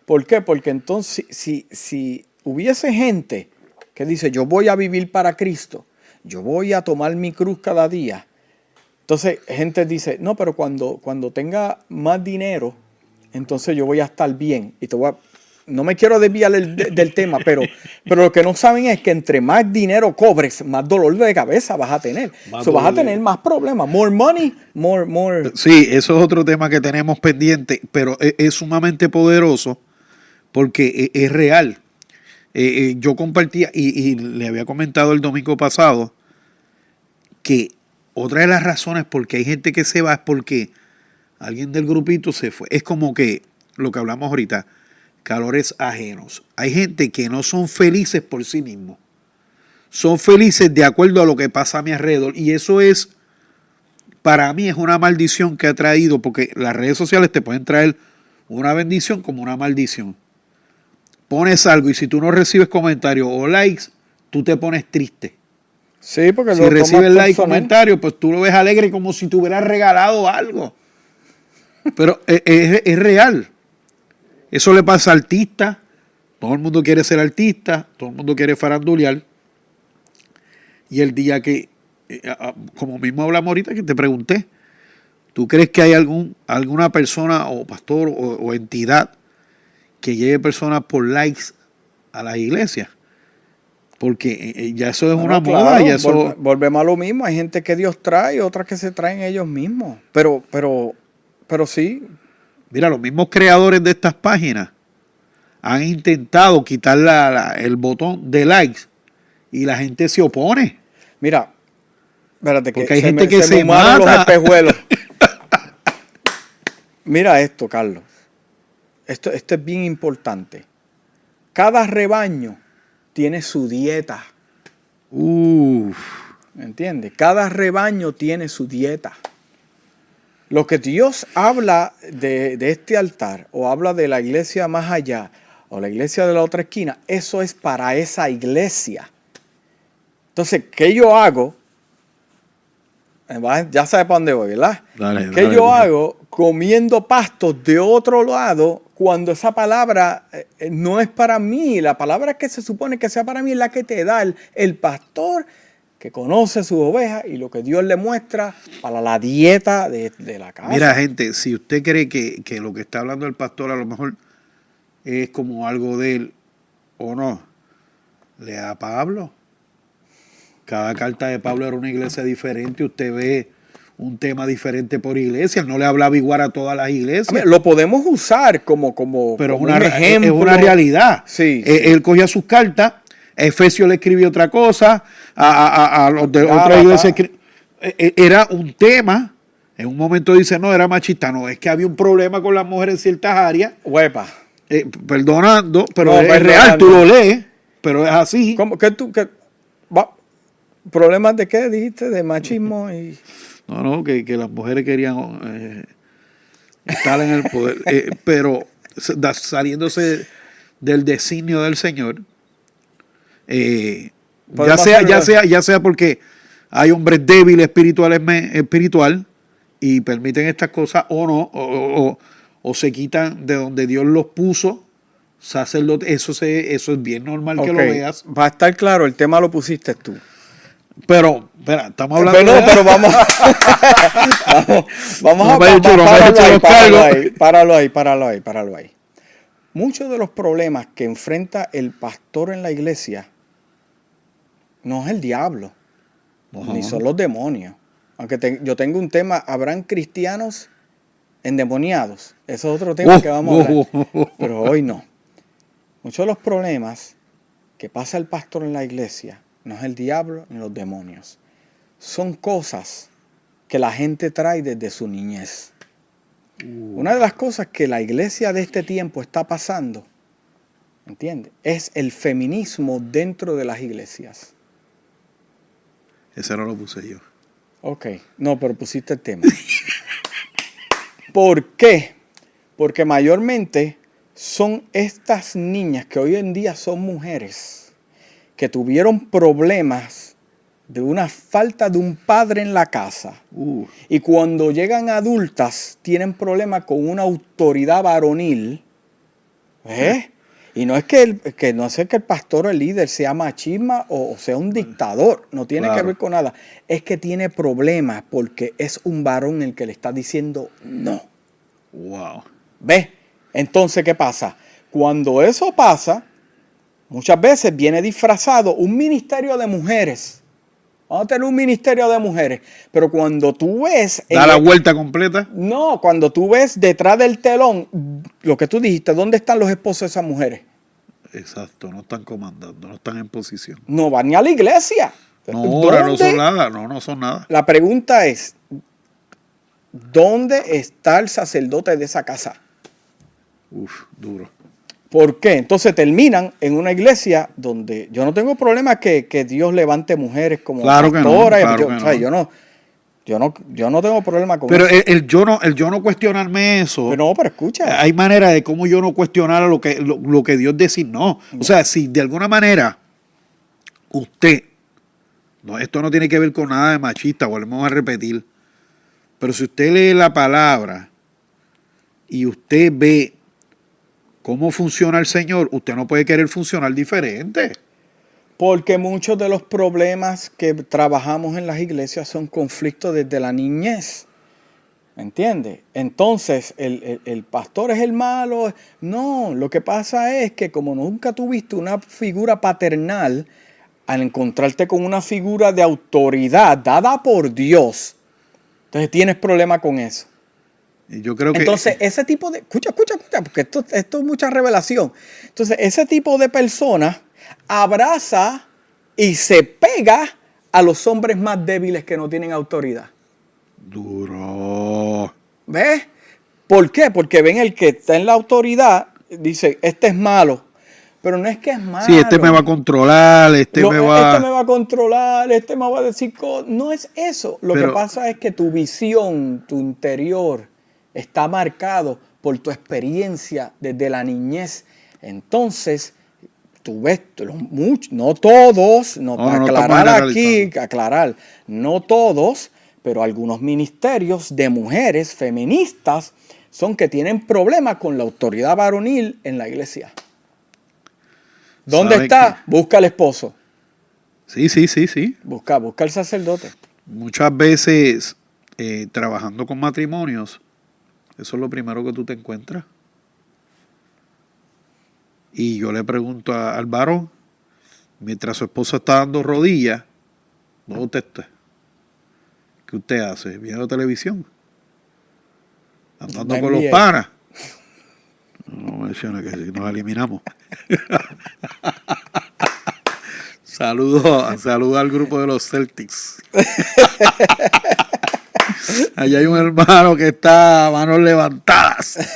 ¿Por qué? Porque entonces, si, si hubiese gente que dice, yo voy a vivir para Cristo, yo voy a tomar mi cruz cada día. Entonces, gente dice, no, pero cuando, cuando tenga más dinero, entonces yo voy a estar bien. Y te voy a, no me quiero desviar del, tema, pero, pero lo que no saben es que entre más dinero cobres, más dolor de cabeza vas a tener. Vas a tener más problemas. More money, more, more. Sí, eso es otro tema que tenemos pendiente, pero es, es sumamente poderoso porque e, es, real. Eh, eh, yo compartía y, le había comentado el domingo pasado que otra de las razones por qué hay gente que se va es porque alguien del grupito se fue. Es como que lo que hablamos ahorita, calores ajenos. Hay gente que no son felices por sí mismos. Son felices de acuerdo a lo que pasa a mi alrededor. Y eso es, para mí, es una maldición que ha traído, porque las redes sociales te pueden traer una bendición como una maldición pones algo y si tú no recibes comentarios o likes, tú te pones triste. Sí, porque si recibes like y comentarios, pues tú lo ves alegre como si te hubieras regalado algo. Pero es, real. Eso le pasa a artistas. Todo el mundo quiere ser artista, todo el mundo quiere farandulear. Y el día que, eh, como mismo hablamos ahorita, que te pregunté, ¿Tú crees que hay algún, alguna persona o pastor o, entidad que lleve personas por likes a las iglesias? Porque eh, eh, ya eso es una moda. Y eso... volvemos a lo mismo. Hay gente que Dios trae, otras que se traen ellos mismos. Pero, pero, pero sí. Mira, los mismos creadores de estas páginas han intentado quitar el botón de likes y la gente se opone. Mira, espérate, que hay gente que se, mata. los espejuelos. Mira esto, Carlos. Esto, esto es bien importante. Cada rebaño tiene su dieta. Uf. ¿Me entiendes? Cada rebaño tiene su dieta. Lo que Dios habla de, de, este altar o habla de la iglesia más allá o la iglesia de la otra esquina, eso es para esa iglesia. Entonces, ¿qué yo hago? Eh, ya sabe para dónde voy, ¿verdad? ¿Qué yo hago comiendo pastos de otro lado cuando esa palabra eh, eh, no es para mí? La palabra que se supone que sea para mí es la que te da el, pastor que conoce sus ovejas y lo que Dios le muestra para la dieta de, la casa. Mira, gente, si usted cree que, que lo que está hablando el pastor a lo mejor es como algo de él o no, lea a Pablo. Cada carta de Pablo era una iglesia diferente. Usted ve un tema diferente por iglesia. No le hablaba igual a todas las iglesias. lo podemos usar como, como, Pero una, un ejemplo. Es una realidad. Sí, eh, Él, cogía sus cartas. Efesio le escribió otra cosa. A, los de otra iglesia. Eh, eh, era un tema. En un momento dice, no, era machista. No, es que había un problema con las mujeres en ciertas áreas. Huepa. perdonando, pero es real, tú lo lees, pero es así. ¿Cómo? que tú, que, ¿Problemas de qué dijiste? ¿De machismo? y No, no, que, las mujeres querían eh, estar en el poder. Eh, pero saliéndose del designio del Señor, eh, ya, sea, ya, sea, ya sea porque hay hombres débiles espirituales espiritual y permiten estas cosas o no, o, o, se quitan de donde Dios los puso sacerdote, eso, se, eso es bien normal que lo veas. Va a estar claro, el tema lo pusiste tú. Pero, espera, estamos hablando pero, de... pero vamos, vamos, a, pararlo, ahí, páralo ahí, páralo ahí, páralo ahí, Muchos de los problemas que enfrenta el pastor en la iglesia no es el diablo, ni son los demonios. Aunque yo tengo un tema, ¿habrán cristianos endemoniados? Eso es otro tema que vamos a hablar. Pero hoy no. Muchos de los problemas que pasa el pastor en la iglesia no es el diablo ni los demonios. Son cosas que la gente trae desde su niñez. Uh. Una de las cosas que la iglesia de este tiempo está pasando, ¿entiendes? Es el feminismo dentro de las iglesias. Ese no lo puse yo. Ok, no, pero pusiste el tema. ¿Por qué? Porque mayormente son estas niñas que hoy en día son mujeres que tuvieron problemas de una falta de un padre en la casa. Uh. Y cuando llegan adultas tienen problemas con una autoridad varonil. ¿eh? Y no es que, el, que no que el pastor o el líder sea machismo o, sea un dictador, no tiene que ver con nada. Es que tiene problemas porque es un varón el que le está diciendo no. Wow. ¿Ves? Entonces, ¿qué pasa? Cuando eso pasa, Muchas veces viene disfrazado un ministerio de mujeres. Vamos a tener un ministerio de mujeres. Pero cuando tú ves. Da la vuelta completa. No, cuando tú ves detrás del telón, lo que tú dijiste, ¿dónde están los esposos de esas mujeres? Exacto, no están comandando, no están en posición. No van ni a la iglesia. No, no son nada, no, no son nada. La pregunta es: ¿dónde está el sacerdote de esa casa? Uf, duro. ¿Por qué? Entonces terminan en una iglesia donde yo no tengo problema que, Dios levante mujeres como claro que no, yo, no. yo, no, yo no, tengo problema con pero eso. Pero el, yo no, el yo no cuestionarme eso. Pero no, pero escucha. Hay manera de cómo yo no cuestionar lo que, lo, que Dios designó. O sea, si de alguna manera usted, no, esto no tiene que ver con nada de machista, volvemos a repetir. Pero si usted lee la palabra y usted ve cómo funciona el Señor, usted no puede querer funcionar diferente. Porque muchos de los problemas que trabajamos en las iglesias son conflictos desde la niñez. ¿Me entiendes? Entonces, el, el, pastor es el malo. No, lo que pasa es que como nunca tuviste una figura paternal, al encontrarte con una figura de autoridad dada por Dios, entonces tienes problema con eso. Y yo creo que... Entonces, ese tipo de... Escucha, escucha, escucha, porque esto, esto es mucha revelación. Entonces, ese tipo de persona abraza y se pega a los hombres más débiles que no tienen autoridad. Duro. ¿Ves? ¿Por qué? Porque ven el que está en la autoridad, dice, este es malo. Pero no es que es malo. Sí, este me va a controlar, este me va... Este me va a controlar, este me va a decir... No es eso. Lo que pasa es que tu visión, tu interior, está marcado por tu experiencia desde la niñez. Entonces, tú ves, no todos, no, para aclarar aquí, aclarar, no todos, pero algunos ministerios de mujeres feministas son que tienen problemas con la autoridad varonil en la iglesia. ¿Dónde está? Busca al esposo. Sí, sí, sí, sí. Busca, busca al sacerdote. Muchas veces eh, trabajando con matrimonios, eso es lo primero que tú te encuentras. Y yo le pregunto al varón, mientras su esposa está dando rodillas, no usted ¿Qué usted hace? ¿Viendo televisión? ¿Andando con los panas? No menciona que nos eliminamos. saludo, saludo al grupo de los Celtics. Allá hay un hermano que está a manos levantadas.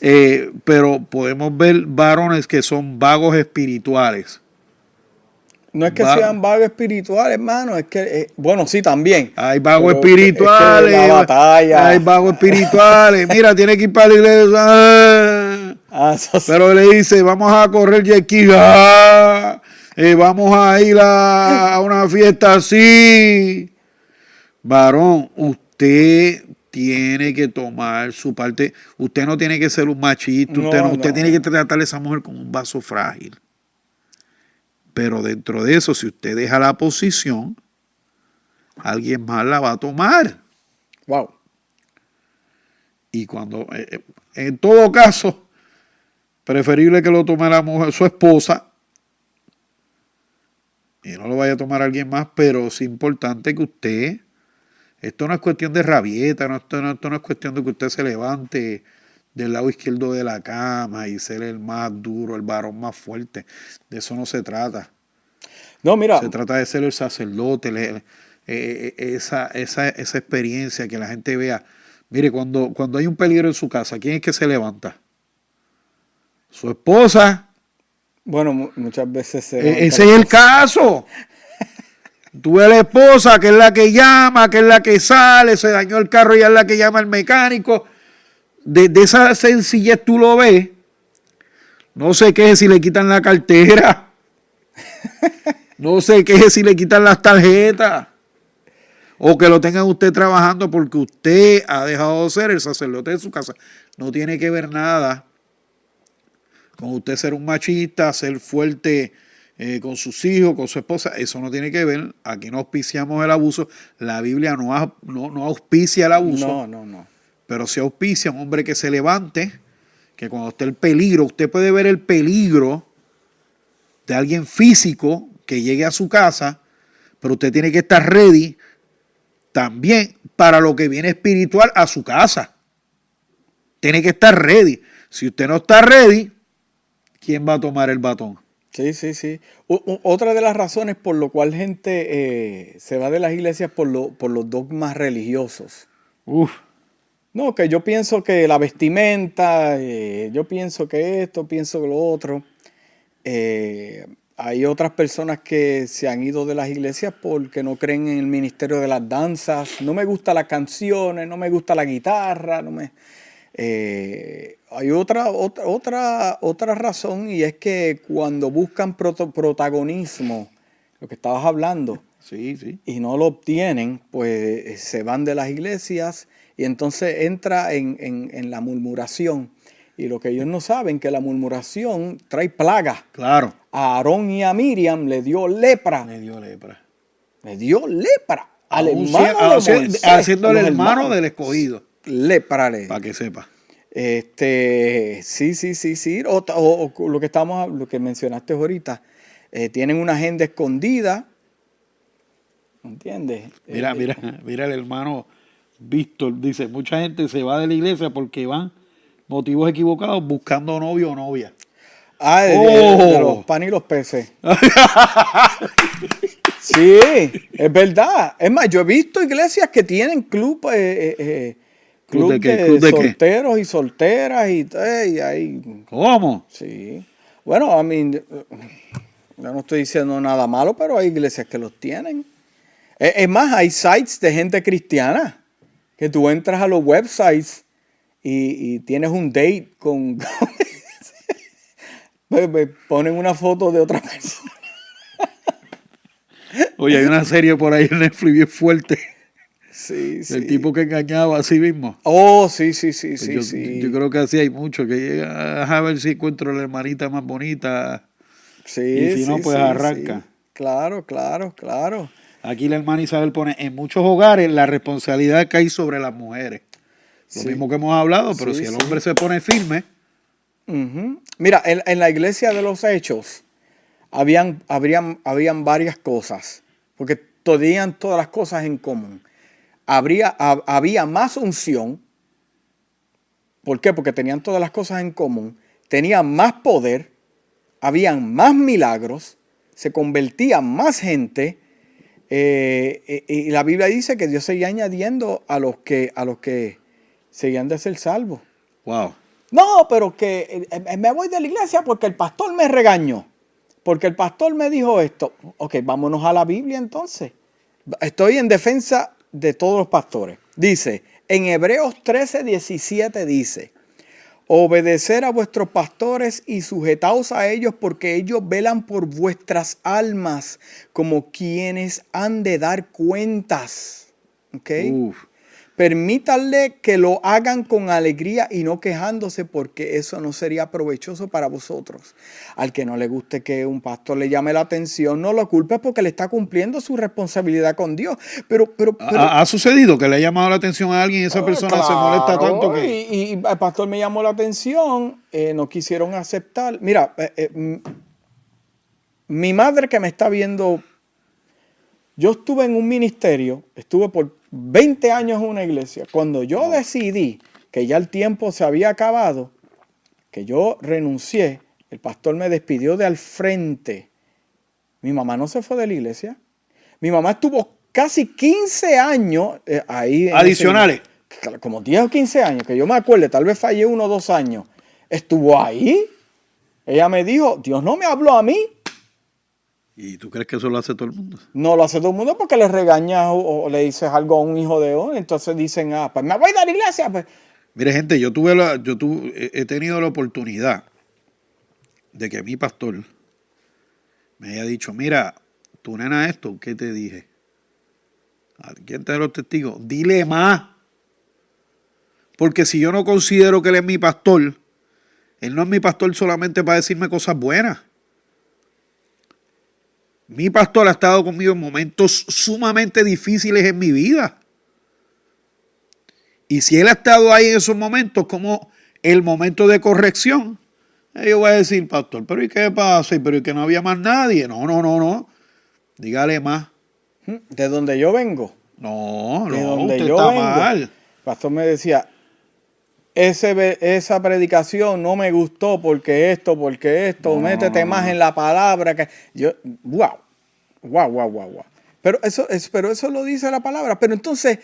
Eh, pero podemos ver varones que son vagos espirituales. No es que sean vagos espirituales, hermano, es que, eh, bueno, sí, también. Hay vagos espirituales. Hay vagos espirituales. Mira, tiene que ir para la iglesia. Ah, pero le dice, vamos a correr yequí. Ah, eh, vamos a ir a una fiesta así varón, usted tiene que tomar su parte. Usted no tiene que ser un machista. usted, no, usted tiene que tratar a esa mujer como un vaso frágil. Pero dentro de eso, si usted deja la posición, alguien más la va a tomar. Wow. Y cuando, eh, eh, en todo caso, preferible que lo tome la mujer, su esposa, y no lo vaya a tomar alguien más, pero es importante que usted esto no es cuestión de rabieta, no, esto, no, esto no es cuestión de que usted se levante del lado izquierdo de la cama y ser el más duro, el varón más fuerte. De eso no se trata. No, mira. Se trata de ser el sacerdote, eh, eh, esa, esa, esa, experiencia, que la gente vea. Mire, cuando, cuando hay un peligro en su casa, ¿quién es que se levanta? Su esposa. Bueno, muchas veces se. E, ese es el caso. Tú ves la esposa, que es la que llama, que es la que sale, se dañó el carro y es la que llama al mecánico. De, esa sencillez tú lo ves. No sé qué si le quitan la cartera. No sé qué si le quitan las tarjetas. O que lo tengan usted trabajando porque usted ha dejado de ser el sacerdote de su casa. No tiene que ver nada con usted ser un machista, ser fuerte eh, con sus hijos, con su esposa, eso no tiene que ver. Aquí no auspiciamos el abuso. La Biblia no, no, auspicia el abuso. No, no, no. Pero sí auspicia un hombre que se levante, que cuando esté el peligro, usted puede ver el peligro de alguien físico que llegue a su casa, pero usted tiene que estar ready también para lo que viene espiritual a su casa. Tiene que estar ready. Si usted no está ready, ¿quién va a tomar el batón? Sí, sí, sí. otra de las razones por lo cual gente eh, se va de las iglesias por, lo, por los dogmas religiosos. Uf. No, que yo pienso que la vestimenta, eh, yo pienso que esto, pienso que lo otro. Eh, hay otras personas que se han ido de las iglesias porque no creen en el ministerio de las danzas. No me gustan las canciones, no me gusta la guitarra, no me eh, hay otra, otra, otra, otra razón y es que cuando buscan protagonismo, lo que estabas hablando, sí, sí. y no lo obtienen, pues eh, se van de las iglesias y entonces entra en, la murmuración. Y lo que ellos no saben, que la murmuración trae plaga. Claro. A Aarón y a Miriam le dio lepra. Le dio lepra. Le dio lepra. Al hermano cie- a- de haci- Moisés, haciendo el hermano del escogido. Le parale. Para que sepa. Este, sí, sí, sí, sí. O, o- o lo que estamos, lo que mencionaste ahorita, eh, tienen una agenda escondida. ¿Entiendes? Mira, Eh, mira, mira el hermano Víctor. Dice, mucha gente se va de la iglesia porque van motivos equivocados buscando novio o novia. Ah, de, de- Oh. de los pan y los peces. sí, es verdad. Es más, yo he visto iglesias que tienen club, eh, eh, eh, ¿Club de de, qué? ¿Club de qué? solteros y solteras y, y ahí, ¿Cómo? sí. Bueno, a mí, yo no estoy diciendo nada malo, pero hay iglesias que los tienen. Es, más, hay sites de gente cristiana que tú entras a los websites y, y tienes un date con... Me- me ponen una foto de otra persona. Oye, hay una serie por ahí en Netflix bien fuerte. Sí, sí. El tipo que engañaba a sí mismo. Oh, sí, sí, sí, Pues sí, yo, sí. yo creo que así hay mucho, que llega a ver si encuentro la hermanita más bonita. Sí, y si no, sí, pues sí, arranca. sí. Claro, claro, claro. Aquí la hermana Isabel pone, en muchos hogares la responsabilidad cae sobre las mujeres. Lo mismo que hemos hablado, pero si el hombre se pone firme. Mira, en, en la iglesia de los hechos habían, habrían, habían varias cosas, porque tenían todas las cosas en común. Habría, hab- había más unción. ¿Por qué? Porque tenían todas las cosas en común. Tenían más poder, habían más milagros, se convertía más gente. eh, y la Biblia dice que Dios seguía añadiendo a los que, a los que seguían de ser salvos. wow. No, pero que eh, me voy de la iglesia porque el pastor me regañó. Porque el pastor me dijo esto. Ok, vámonos a la Biblia entonces. Estoy en defensa de todos los pastores. Dice, en Hebreos 13, 17 dice, obedecer a vuestros pastores y sujetaos a ellos porque ellos velan por vuestras almas como quienes han de dar cuentas. ¿Ok? Uf. Permítanle que lo hagan con alegría y no quejándose porque eso no sería provechoso para vosotros. Al que no le guste que un pastor le llame la atención, no lo culpes porque le está cumpliendo su responsabilidad con Dios. Pero, pero, pero ¿Ha, ha sucedido que le ha llamado la atención a alguien y esa Ah, persona se molesta tanto que... Y, y el pastor me llamó la atención, eh, no quisieron aceptar. Mira, eh, eh, mi madre que me está viendo, yo estuve en un ministerio, estuve por 20 años en una iglesia. Cuando yo decidí que ya el tiempo se había acabado, que yo renuncié, el pastor me despidió de al frente. Mi mamá no se fue de la iglesia. Mi mamá estuvo casi 15 años eh, ahí. ese- Adicionales. Como 10 o 15 años, que yo me acuerde, tal vez fallé uno o dos años, estuvo ahí. Ella me dijo, Dios no me habló a mí. ¿Y tú crees que eso lo hace todo el mundo? No lo hace todo el mundo porque le regañas o, o le dices algo a un hijo de hoy. Entonces dicen, ah, pues me voy de la iglesia. Pues. Mire, gente, yo tuve la, yo tuve, he tenido la oportunidad de que mi pastor me haya dicho, mira, tu nena esto, ¿qué te dije? ¿A quién te da los testigos? Dile más. Porque si yo no considero que él es mi pastor, él no es mi pastor solamente para decirme cosas buenas. Mi pastor ha estado conmigo en momentos sumamente difíciles en mi vida. Y si él ha estado ahí en esos momentos como el momento de corrección, eh, yo voy a decir, pastor, pero ¿y qué pasa? ¿Y ¿Pero ¿y que no había más nadie? No, no, no, no. Dígale más. De donde yo vengo. No, De no, donde usted yo está vengo. mal. El pastor me decía, ese, esa predicación no me gustó porque esto, porque esto, No, métete no, no, más en la palabra. que yo Wow, wow, wow, wow, wow. Pero eso, es, pero eso lo dice la palabra. Pero entonces,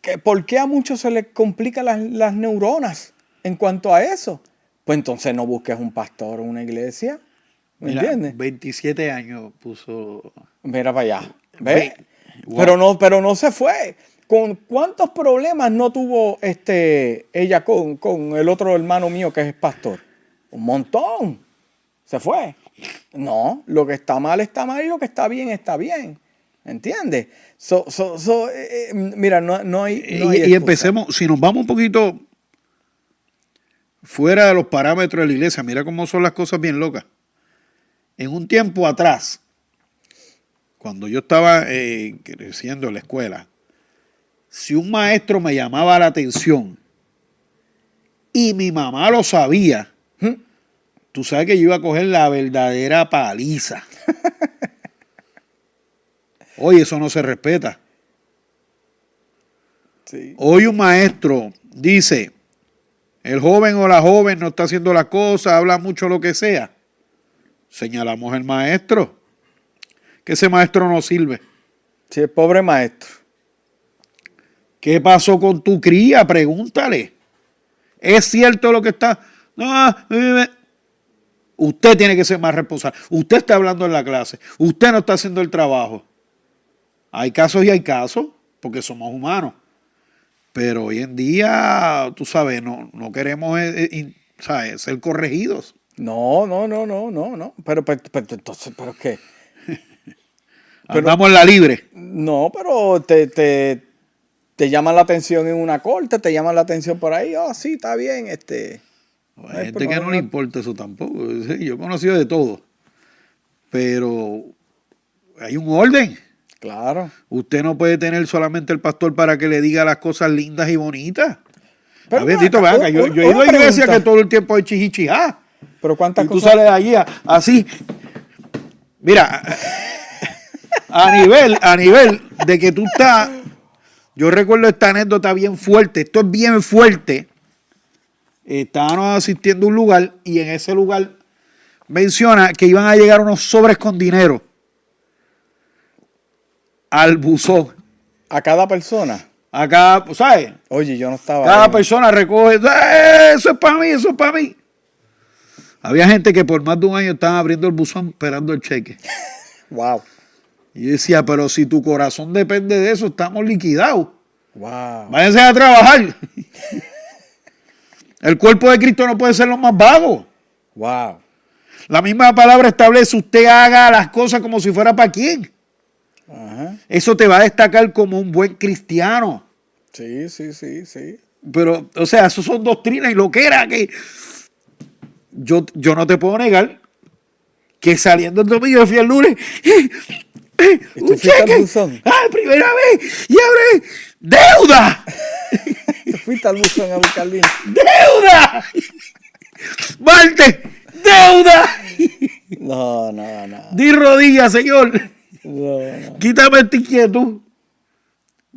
¿qué- ¿por qué a muchos se les complican las, las neuronas en cuanto a eso? Pues entonces no busques un pastor o una iglesia. ¿Me Mira, entiendes? 27 años puso. Mira para allá. Ve- ¿Ves? Wow. Pero no, pero no se fue. ¿Con cuántos problemas no tuvo este ella con, con el otro hermano mío que es pastor? Un montón. Se fue. No, lo que está mal está mal y lo que está bien está bien. ¿Entiendes? So, so, so, eh, eh, mira, no, no hay. no hay y, empecemos, si nos vamos un poquito fuera de los parámetros de la iglesia, mira cómo son las cosas bien locas. En un tiempo atrás, cuando yo estaba eh, creciendo en la escuela, si un maestro me llamaba la atención y mi mamá lo sabía, ¿Mm? tú sabes que yo iba a coger la verdadera paliza. Oye, eso no se respeta. Sí. Hoy un maestro dice, el joven o la joven no está haciendo las cosas, habla mucho lo que sea. Señalamos al maestro, que ese maestro no sirve. Sí, el pobre maestro. ¿Qué pasó con tu cría? Pregúntale. ¿Es cierto lo que está? No, usted tiene que ser más responsable. Usted está hablando en la clase. Usted no está haciendo el trabajo. Hay casos y hay casos, porque somos humanos. Pero hoy en día, tú sabes, no, no queremos eh, eh, ¿sabes? ser corregidos. No, no, no, no, no, no. Pero, pero, pero, entonces, ¿pero qué? Andamos en la libre. No, pero te, te, te llaman la atención en una corte, te llaman la atención por ahí. Oh, sí, está bien, este. Hay Ay, gente que no, le importa eso tampoco. Yo he conocido de todo. Pero hay un orden. Claro. Usted no puede tener solamente el pastor para que le diga las cosas lindas y bonitas. Pero Ah, acá, ven acá, Yo, he ido a iglesia que todo el tiempo hay chichichijá. Pero cuántas Y tú cosas. sales de allí a- así. Mira, a nivel, a nivel de que tú estás. Yo recuerdo esta anécdota bien fuerte. Esto es bien fuerte. Estábamos asistiendo a un lugar y en ese lugar menciona que iban a llegar unos sobres con dinero al buzón. A cada persona. Acá, ¿sabes? Oye, yo no estaba. Cada ahí. persona recoge, "Eh, eso es para mí, eso es para mí. Había gente que por más de un año estaban abriendo el buzón esperando el cheque. Wow. Y yo decía, pero si tu corazón depende de eso, estamos liquidados. Wow. Váyanse a trabajar. El cuerpo de Cristo no puede ser lo más vago. Wow. La misma palabra establece, usted haga las cosas como si fuera para quién. Ajá. Eso te va a destacar como un buen cristiano. Sí, sí, sí, sí. Pero, o sea, eso son doctrinas y lo que era que yo, yo no te puedo negar que saliendo el domingo yo fui el lunes. ¡Eh, eh, ¿Y tú un cheque! ¡Ah, primera vez! ¡Y abre deuda! Fuiste al buzón a buscar dinero. ¡Deuda! ¡Marte! ¡Deuda! No, no, no. Di rodillas, Señor. No, no. Quítame esta inquietud.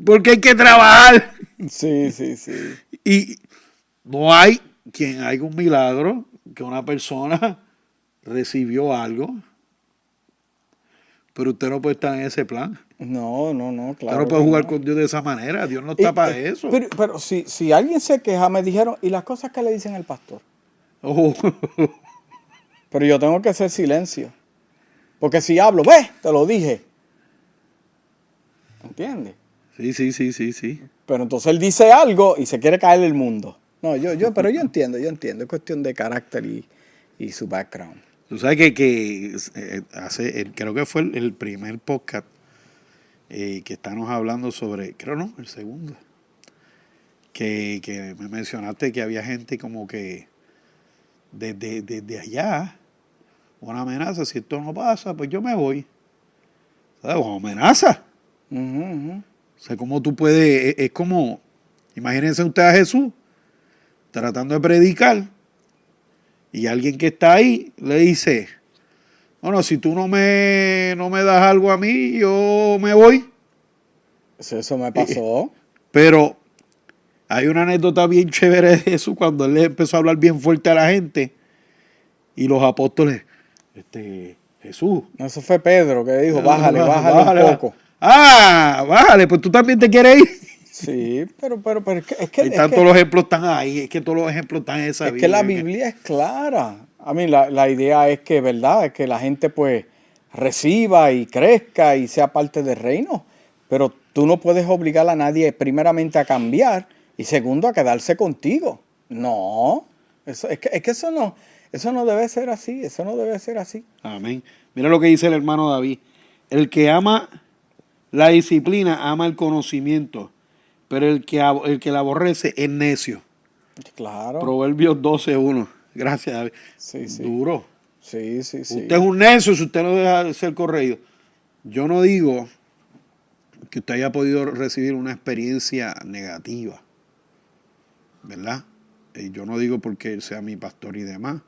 Porque hay que trabajar. Sí, sí, sí. Y no hay quien haga un milagro que una persona recibió algo, pero usted no puede estar en ese plan. No, no, no, claro. usted no puede jugar no. con Dios de esa manera. Dios no Y, está para eh, eso. Pero, pero si, si alguien se queja, me dijeron, ¿y las cosas que le dicen al pastor? Oh, Pero yo tengo que hacer silencio. Porque si hablo, ve, te lo dije. ¿Entiendes? sí, sí, sí, sí, sí. Pero entonces él dice algo y se quiere caer el mundo. No, yo, yo, pero yo entiendo, yo entiendo. Es cuestión de carácter y, y su background. Tú sabes que, que eh, hace, el- creo que fue el, el primer podcast eh, que estamos hablando sobre, creo no, el segundo, que, que me mencionaste que había gente como que desde, desde allá, una amenaza, si esto no pasa, pues yo me voy. ¿Sabes? Una amenaza. O sea, ¿cómo tú puedes? Es, es como, imagínense usted a Jesús tratando de predicar y alguien que está ahí le dice, bueno, si tú no me, no me das algo a mí, yo me voy. Eso, eso me pasó. Pero hay una anécdota bien chévere de Jesús cuando él le empezó a hablar bien fuerte a la gente y los apóstoles, este, Jesús. No, eso fue Pedro que dijo, bájale, bájale, Bájale, un poco. Ah, bájale, pues tú también te quieres ir. Sí, pero, pero, pero es que, es que, Ahí es están que- todos los ejemplos están ahí, es que todos los ejemplos están en esa es que la Biblia. Biblia es clara. A mí la, la idea es que, ¿verdad? Es que la gente pues reciba y crezca y sea parte del reino. Pero tú no puedes obligar a nadie primeramente a cambiar y segundo a quedarse contigo. No. Eso, es, que, es que eso no, eso no debe ser así. Eso no debe ser así. Amén. Mira lo que dice el hermano David. El que ama la disciplina ama el conocimiento, pero el que, el que la aborrece es necio. Claro. Proverbios 12.1. Gracias, David. Sí, sí. Duro. Sí, sí, sí. Usted es un necio si usted no deja de ser correído. Yo no digo que usted haya podido recibir una experiencia negativa, ¿verdad? Eh, yo no digo porque él sea mi pastor y demás,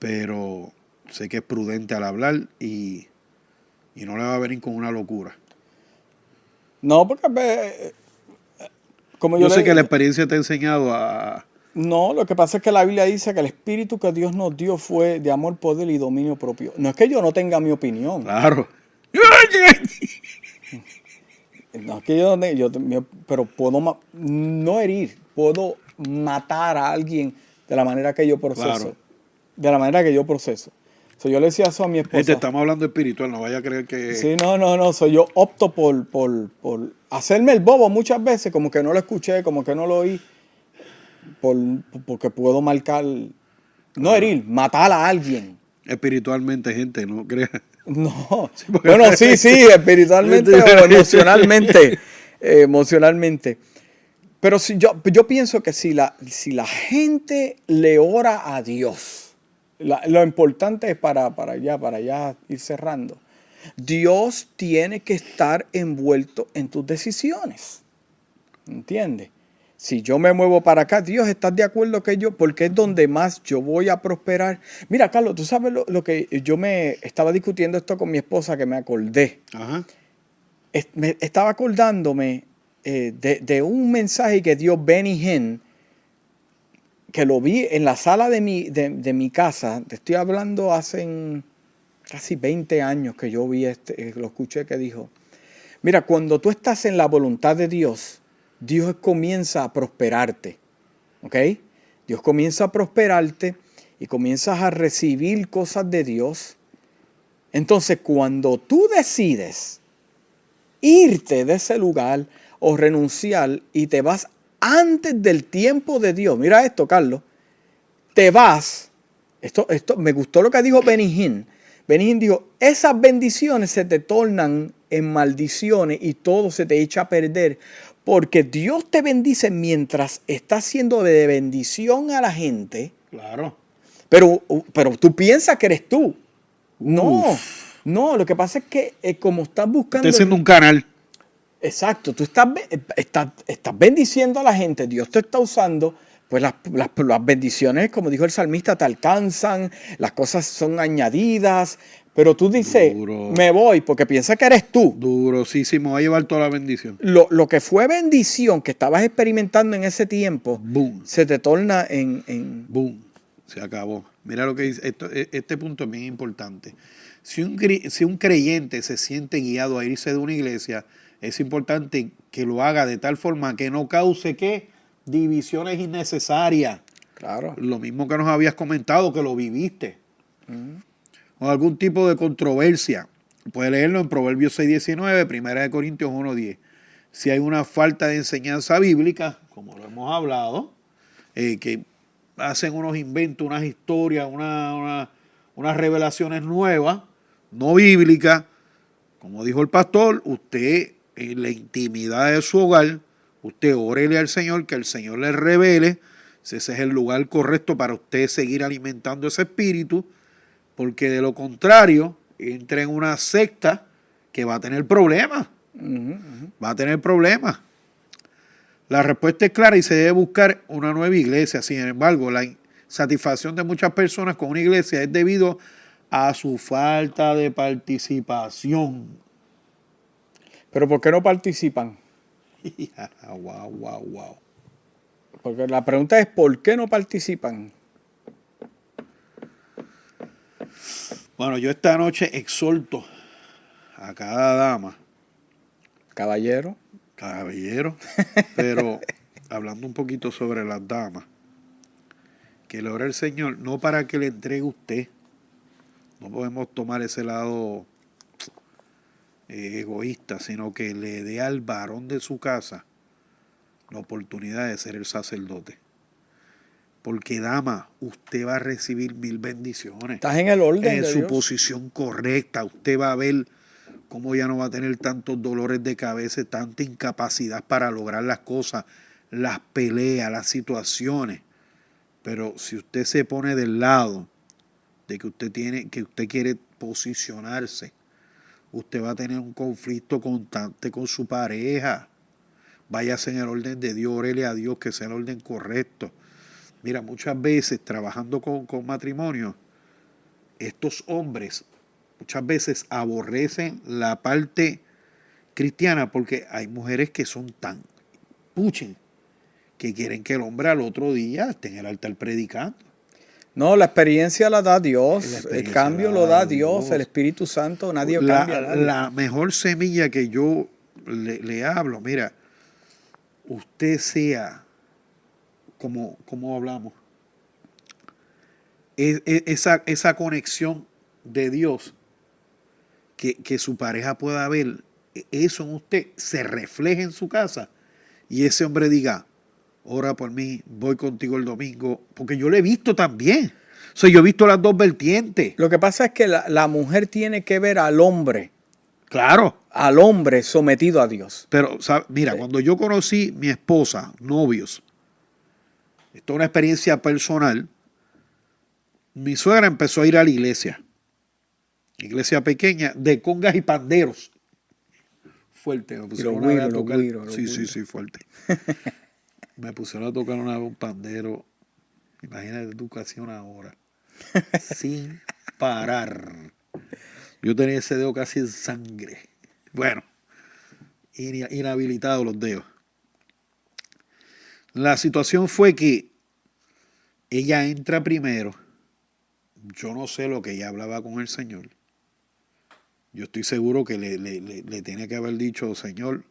pero sé que es prudente al hablar y, y no le va a venir con una locura. No, porque eh, como yo, Yo sé le- que la experiencia te ha enseñado a... No, lo que pasa es que la Biblia dice que el espíritu que Dios nos dio fue de amor, poder y dominio propio. No es que yo no tenga mi opinión. Claro. No es que yo no tenga, yo, pero puedo no herir, puedo matar a alguien de la manera que yo proceso. Claro. De la manera que yo proceso. So, yo le decía eso a mi esposa. Este, estamos hablando espiritual, no vaya a creer que... Sí, no, no, no. So, yo opto por, por, por hacerme el bobo muchas veces, como que no lo escuché, como que no lo oí, por, porque puedo marcar, no herir, matar a alguien. Espiritualmente, gente, no crea. No. Bueno, sí, sí, espiritualmente o emocionalmente. eh, emocionalmente. Pero si yo, yo pienso que si la, si la gente le ora a Dios, la- lo importante es para, para allá, para allá ir cerrando. Dios tiene que estar envuelto en tus decisiones. ¿Entiendes? Si yo me muevo para acá, Dios, ¿estás de acuerdo que yo? Porque es donde más yo voy a prosperar. Mira, Carlos, tú sabes lo, lo que yo me estaba discutiendo esto con mi esposa que me acordé. Ajá. Es- me- estaba acordándome eh, de, de un mensaje que dio Benny Hinn, que lo vi en la sala de mi, de, de mi casa. Te estoy hablando hace casi 20 años que yo vi este, eh, lo escuché que dijo, mira, cuando tú estás en la voluntad de Dios, Dios comienza a prosperarte. ¿Ok? Dios comienza a prosperarte y comienzas a recibir cosas de Dios. Entonces, cuando tú decides irte de ese lugar o renunciar y te vas antes del tiempo de Dios, mira esto, Carlos, te vas, esto, esto, me gustó lo que dijo Benijín. Benijín dijo, esas bendiciones se te tornan en maldiciones y todo se te echa a perder. Porque Dios te bendice mientras está siendo de bendición a la gente, Claro. pero, pero tú piensas que eres tú. No, no, lo que pasa es que eh, como estás buscando... Usted siendo un canal. Exacto, tú estás, be- estás, estás bendiciendo a la gente, Dios te está usando, pues las, las- las bendiciones, como dijo el salmista, te alcanzan, las cosas son añadidas, pero tú dices, Duro. me voy porque piensas que eres tú. Durosísimo. Va a llevar toda la bendición. Lo, lo que fue bendición que estabas experimentando en ese tiempo, Boom. se te torna en... en- Boom. Se acabó. Mira lo que dice. Esto, e- este punto es bien importante. Si un, si un creyente se siente guiado a irse de una iglesia, es importante que lo haga de tal forma que no cause ¿qué? divisiones innecesarias. claro. Lo mismo que nos habías comentado, que lo viviste. O algún tipo de controversia. Puede leerlo en Proverbios 6.19, Primera de Corintios 1.10. Si hay una falta de enseñanza bíblica, como lo hemos hablado, eh, que hacen unos inventos, unas historias, una- una- unas revelaciones nuevas, no bíblicas, como dijo el pastor, usted en la intimidad de su hogar, usted órele al Señor, que el Señor le revele si ese es el lugar correcto para usted seguir alimentando ese espíritu, porque de lo contrario, entra en una secta que va a tener problemas, va a tener problemas. La respuesta es clara y se debe buscar una nueva iglesia. Sin embargo, la insatisfacción de muchas personas con una iglesia es debido a su falta de participación. Pero ¿por qué no participan? wow, wow, wow. Porque la pregunta es, ¿por qué no participan? Bueno, yo esta noche exhorto a cada dama, Caballero. caballero, pero hablando un poquito sobre las damas, que le ore el Señor, no para que le entregue usted, no podemos tomar ese lado eh, egoísta, sino que le dé al varón de su casa la oportunidad de ser el sacerdote. Porque dama, usted va a recibir mil bendiciones Estás en el orden en de su Dios. posición correcta. Usted va a ver cómo ya no va a tener tantos dolores de cabeza, tanta incapacidad para lograr las cosas, las peleas, las situaciones. Pero si usted se pone del lado de que usted tiene, que usted quiere posicionarse, usted va a tener un conflicto constante con su pareja. Váyase en el orden de Dios, órele a Dios que sea el orden correcto. Mira, muchas veces trabajando con, con matrimonio, estos hombres muchas veces aborrecen la parte cristiana porque hay mujeres que son tan puchen que quieren que el hombre al otro día esté en el altar predicando. No, la experiencia la da Dios, el cambio lo da Dios, el Espíritu Santo, nadie la, cambia. La mejor semilla que yo le, hablo, mira, usted sea como, como hablamos, esa, esa conexión de Dios que, que su pareja pueda ver, e, eso en usted se refleje en su casa y ese hombre diga, ora por mí, voy contigo el domingo, porque yo lo he visto también. O sea, yo he visto las dos vertientes. Lo que pasa es que la, mujer tiene que ver al hombre. Claro. Al hombre sometido a Dios. Pero, mira, cuando yo conocí mi esposa, novios, esto es una experiencia personal, mi suegra empezó a ir a la iglesia. Iglesia pequeña, de congas y panderos. Fuerte. Tocar. sí, sí, sí, fuerte. me pusieron a tocar una vez un pandero. Imagínate tú casi una hora. sin parar. Yo tenía ese dedo casi en sangre. Bueno, inhabilitado los dedos. La situación fue que ella entra primero. Yo no sé lo que ella hablaba con el Señor. Yo estoy seguro que le, le, tiene que haber dicho, Señor,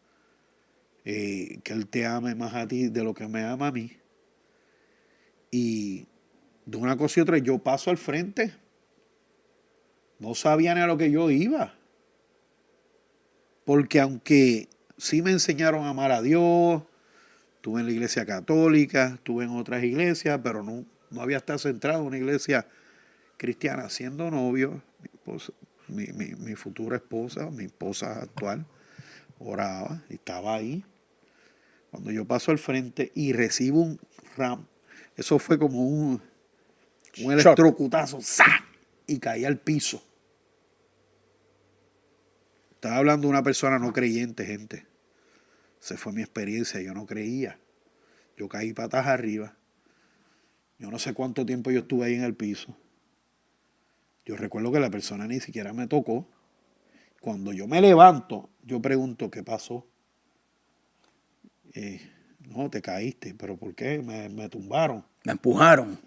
eh, que Él te ame más a ti de lo que me ama a mí. Y de una cosa y otra, yo paso al frente. No sabía ni a lo que yo iba. Porque aunque sí me enseñaron a amar a Dios, estuve en la iglesia católica, estuve en otras iglesias, pero no, no había estado centrado en una iglesia cristiana. Siendo novio, mi, mi, mi futura esposa, mi esposa actual, oraba y estaba ahí. Cuando yo paso al frente y recibo un ram, eso fue como un, un electrocutazo, y caí al piso. Estaba hablando de una persona no creyente, gente. Esa fue mi experiencia, yo no creía. Yo caí patas arriba. Yo no sé cuánto tiempo yo estuve ahí en el piso. Yo recuerdo que la persona ni siquiera me tocó. Cuando yo me levanto, yo pregunto qué pasó. Eh, no, te caíste, pero ¿por qué? Me, me tumbaron. Me empujaron.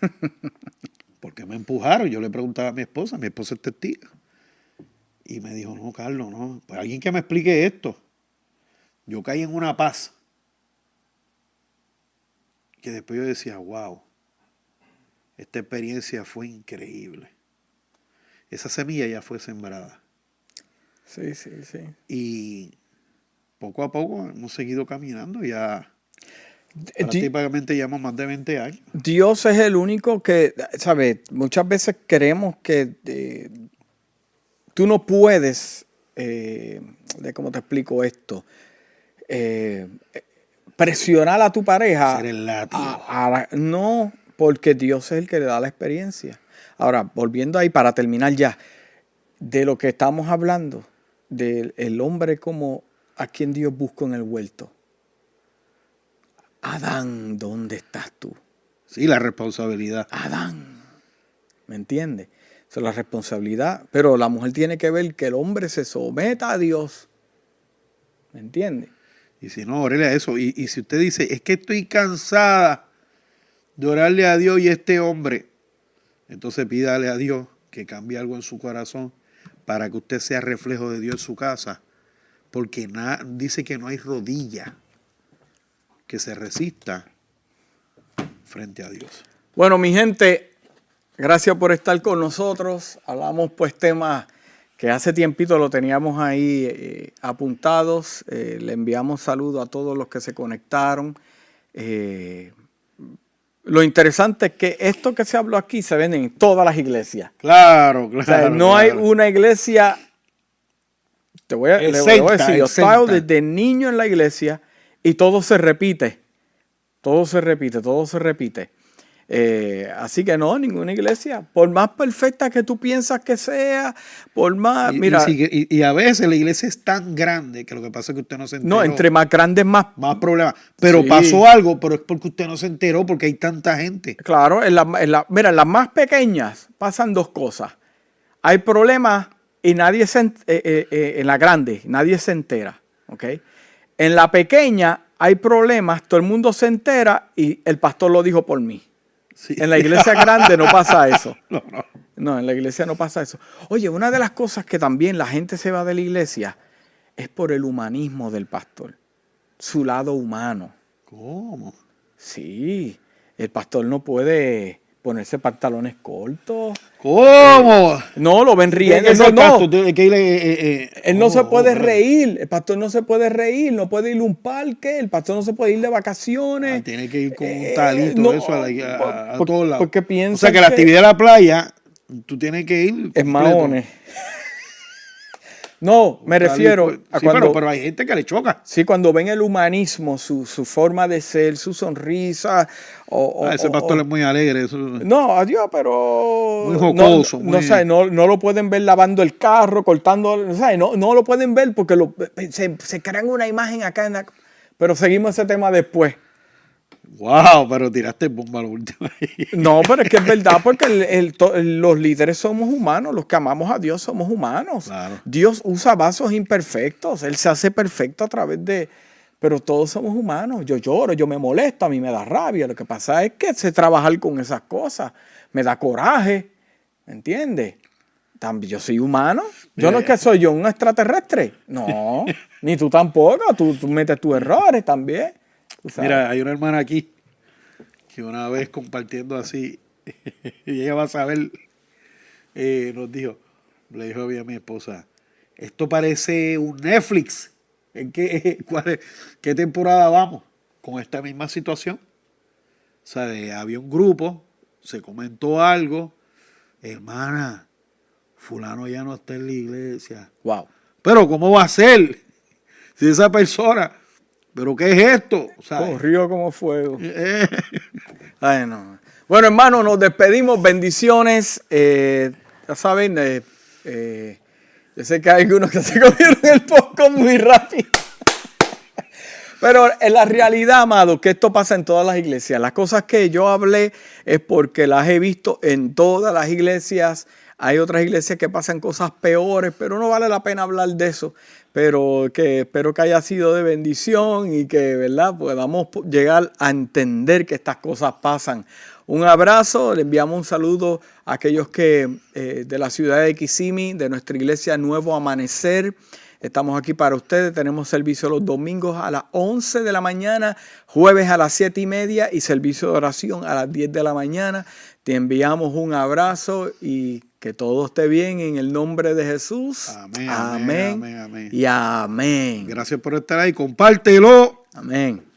¿Por qué me empujaron? Yo le preguntaba a mi esposa, mi esposa es testigo. Y me dijo, no, Carlos, no. Pues alguien que me explique esto. Yo caí en una paz. Que después yo decía, wow, esta experiencia fue increíble. Esa semilla ya fue sembrada. Sí, sí, sí. Y poco a poco hemos seguido caminando ya Prácticamente llevamos más de 20 años. Dios es el único que, ¿sabes? Muchas veces creemos que eh, tú no puedes, eh, de cómo te explico esto, eh, presionar a tu pareja. Ser el no, porque Dios es el que le da la experiencia. Ahora, volviendo ahí para terminar ya, de lo que estamos hablando, del hombre como a quien Dios busca en el huerto. Adán, ¿dónde estás tú? Sí, la responsabilidad. Adán. ¿Me entiendes? Esa es la responsabilidad. Pero la mujer tiene que ver que el hombre se someta a Dios. ¿Me entiende? Y si no, órele a eso. Y, y si usted dice, es que estoy cansada de orarle a Dios y a este hombre, entonces pídale a Dios que cambie algo en su corazón para que usted sea reflejo de Dios en su casa. Porque dice que no hay rodilla que se resista frente a Dios. Bueno, mi gente, gracias por estar con nosotros. Hablamos pues temas que hace tiempito lo teníamos ahí eh, apuntados. Eh, le enviamos saludos a todos los que se conectaron. Eh, lo interesante es que esto que se habló aquí se vende en todas las iglesias. Claro, claro. no hay una iglesia. Te voy a, le voy a decir, yo estaba desde niño en la iglesia y todo se repite. Todo se repite, todo se repite. Eh, así que no, ninguna iglesia. Por más perfecta que tú piensas que sea, por más. Y, mira, y, y- y a veces la iglesia es tan grande que lo que pasa es que usted no se enteró. no, entre más grandes, más. más problemas. Pero Sí. pasó algo, pero es porque usted no se enteró porque hay tanta gente. Claro, en la, en la- mira, en las más pequeñas pasan dos cosas. Hay problemas y nadie se, eh, eh, eh, en la grande, nadie se entera. ¿ok? En la pequeña hay problemas, todo el mundo se entera y el pastor lo dijo por mí. Sí. En la iglesia grande no pasa eso. No, no. No, en la iglesia no pasa eso. Oye, una de las cosas que también la gente se va de la iglesia es por el humanismo del pastor, su lado humano. ¿Cómo? Sí, el pastor no puede ponerse pantalones cortos. ¿Cómo? No, lo ven riendo. Ese No, no. que eh, eh, eh, Él no oh, se puede oh, reír, el pastor no se puede reír, no puede ir a un parque, el pastor no se puede ir de ah, vacaciones. tiene que ir con un Eh, talito, no, eso, a, la- a- a por- todos lados. porque o piensan sea que la que- actividad de la playa, tú tienes que ir. Es maones. No, me refiero a Sí, cuando, pero, pero hay gente que le choca. sí, cuando ven el humanismo, su, su forma de ser, su sonrisa. O, Ah, ese o- pastor o- es muy alegre. eso- No, adiós, pero. Muy jocoso, No, no, muy- sabe, no, no lo pueden ver lavando el carro, cortando. ¿sabe? No, no lo pueden ver porque lo- se, se crean una imagen acá en la. Pero seguimos ese tema después. Wow, pero tiraste bomba lo último. ahí. No, pero es que es verdad, porque el- los líderes somos humanos, los que amamos a Dios somos humanos. Claro. Dios usa vasos imperfectos, Él se hace perfecto a través de... Pero todos somos humanos, yo lloro, yo me molesto, a mí me da rabia, lo que pasa es que sé trabajar con esas cosas, me da coraje, ¿me entiendes? También yo soy humano, yo no es que soy yo un extraterrestre, no, ni tú tampoco, tú, tú metes tus errores también. Tú sabes. Mira, hay una hermana aquí que una vez compartiendo así, y ella va a saber, eh, nos dijo, le dijo a mi, esposa, esto parece un Netflix. ¿En qué, cuál es- qué temporada vamos con esta misma situación? O sea, de- había un grupo, se comentó algo, hermana, fulano ya no está en la iglesia. Wow. Pero ¿cómo va a ser? Si esa persona, ¿pero qué es esto? Corrió como fuego. Ay, no. Bueno, hermano, nos despedimos. Bendiciones. Eh, ya saben, eh, eh, yo sé que hay algunos que se comieron el poco muy rápido. Pero en la realidad, amado, que esto pasa en todas las iglesias. Las cosas que yo hablé es porque las he visto en todas las iglesias. Hay otras iglesias que pasan cosas peores, pero no vale la pena hablar de eso. Pero que espero que haya sido de bendición y que, ¿verdad?, podamos po- llegar a entender que estas cosas pasan. Un abrazo, le enviamos un saludo a aquellos que eh, de la ciudad de Kissimmee, de nuestra iglesia Nuevo Amanecer. Estamos aquí para ustedes. Tenemos servicio los domingos a las 11 de la mañana, jueves a las 7 y media y servicio de oración a las 10 de la mañana. Te enviamos un abrazo y que todo esté bien en el nombre de Jesús. Amén, amén, amén, amén, amén. y amén. gracias por estar ahí, compártelo. Amén.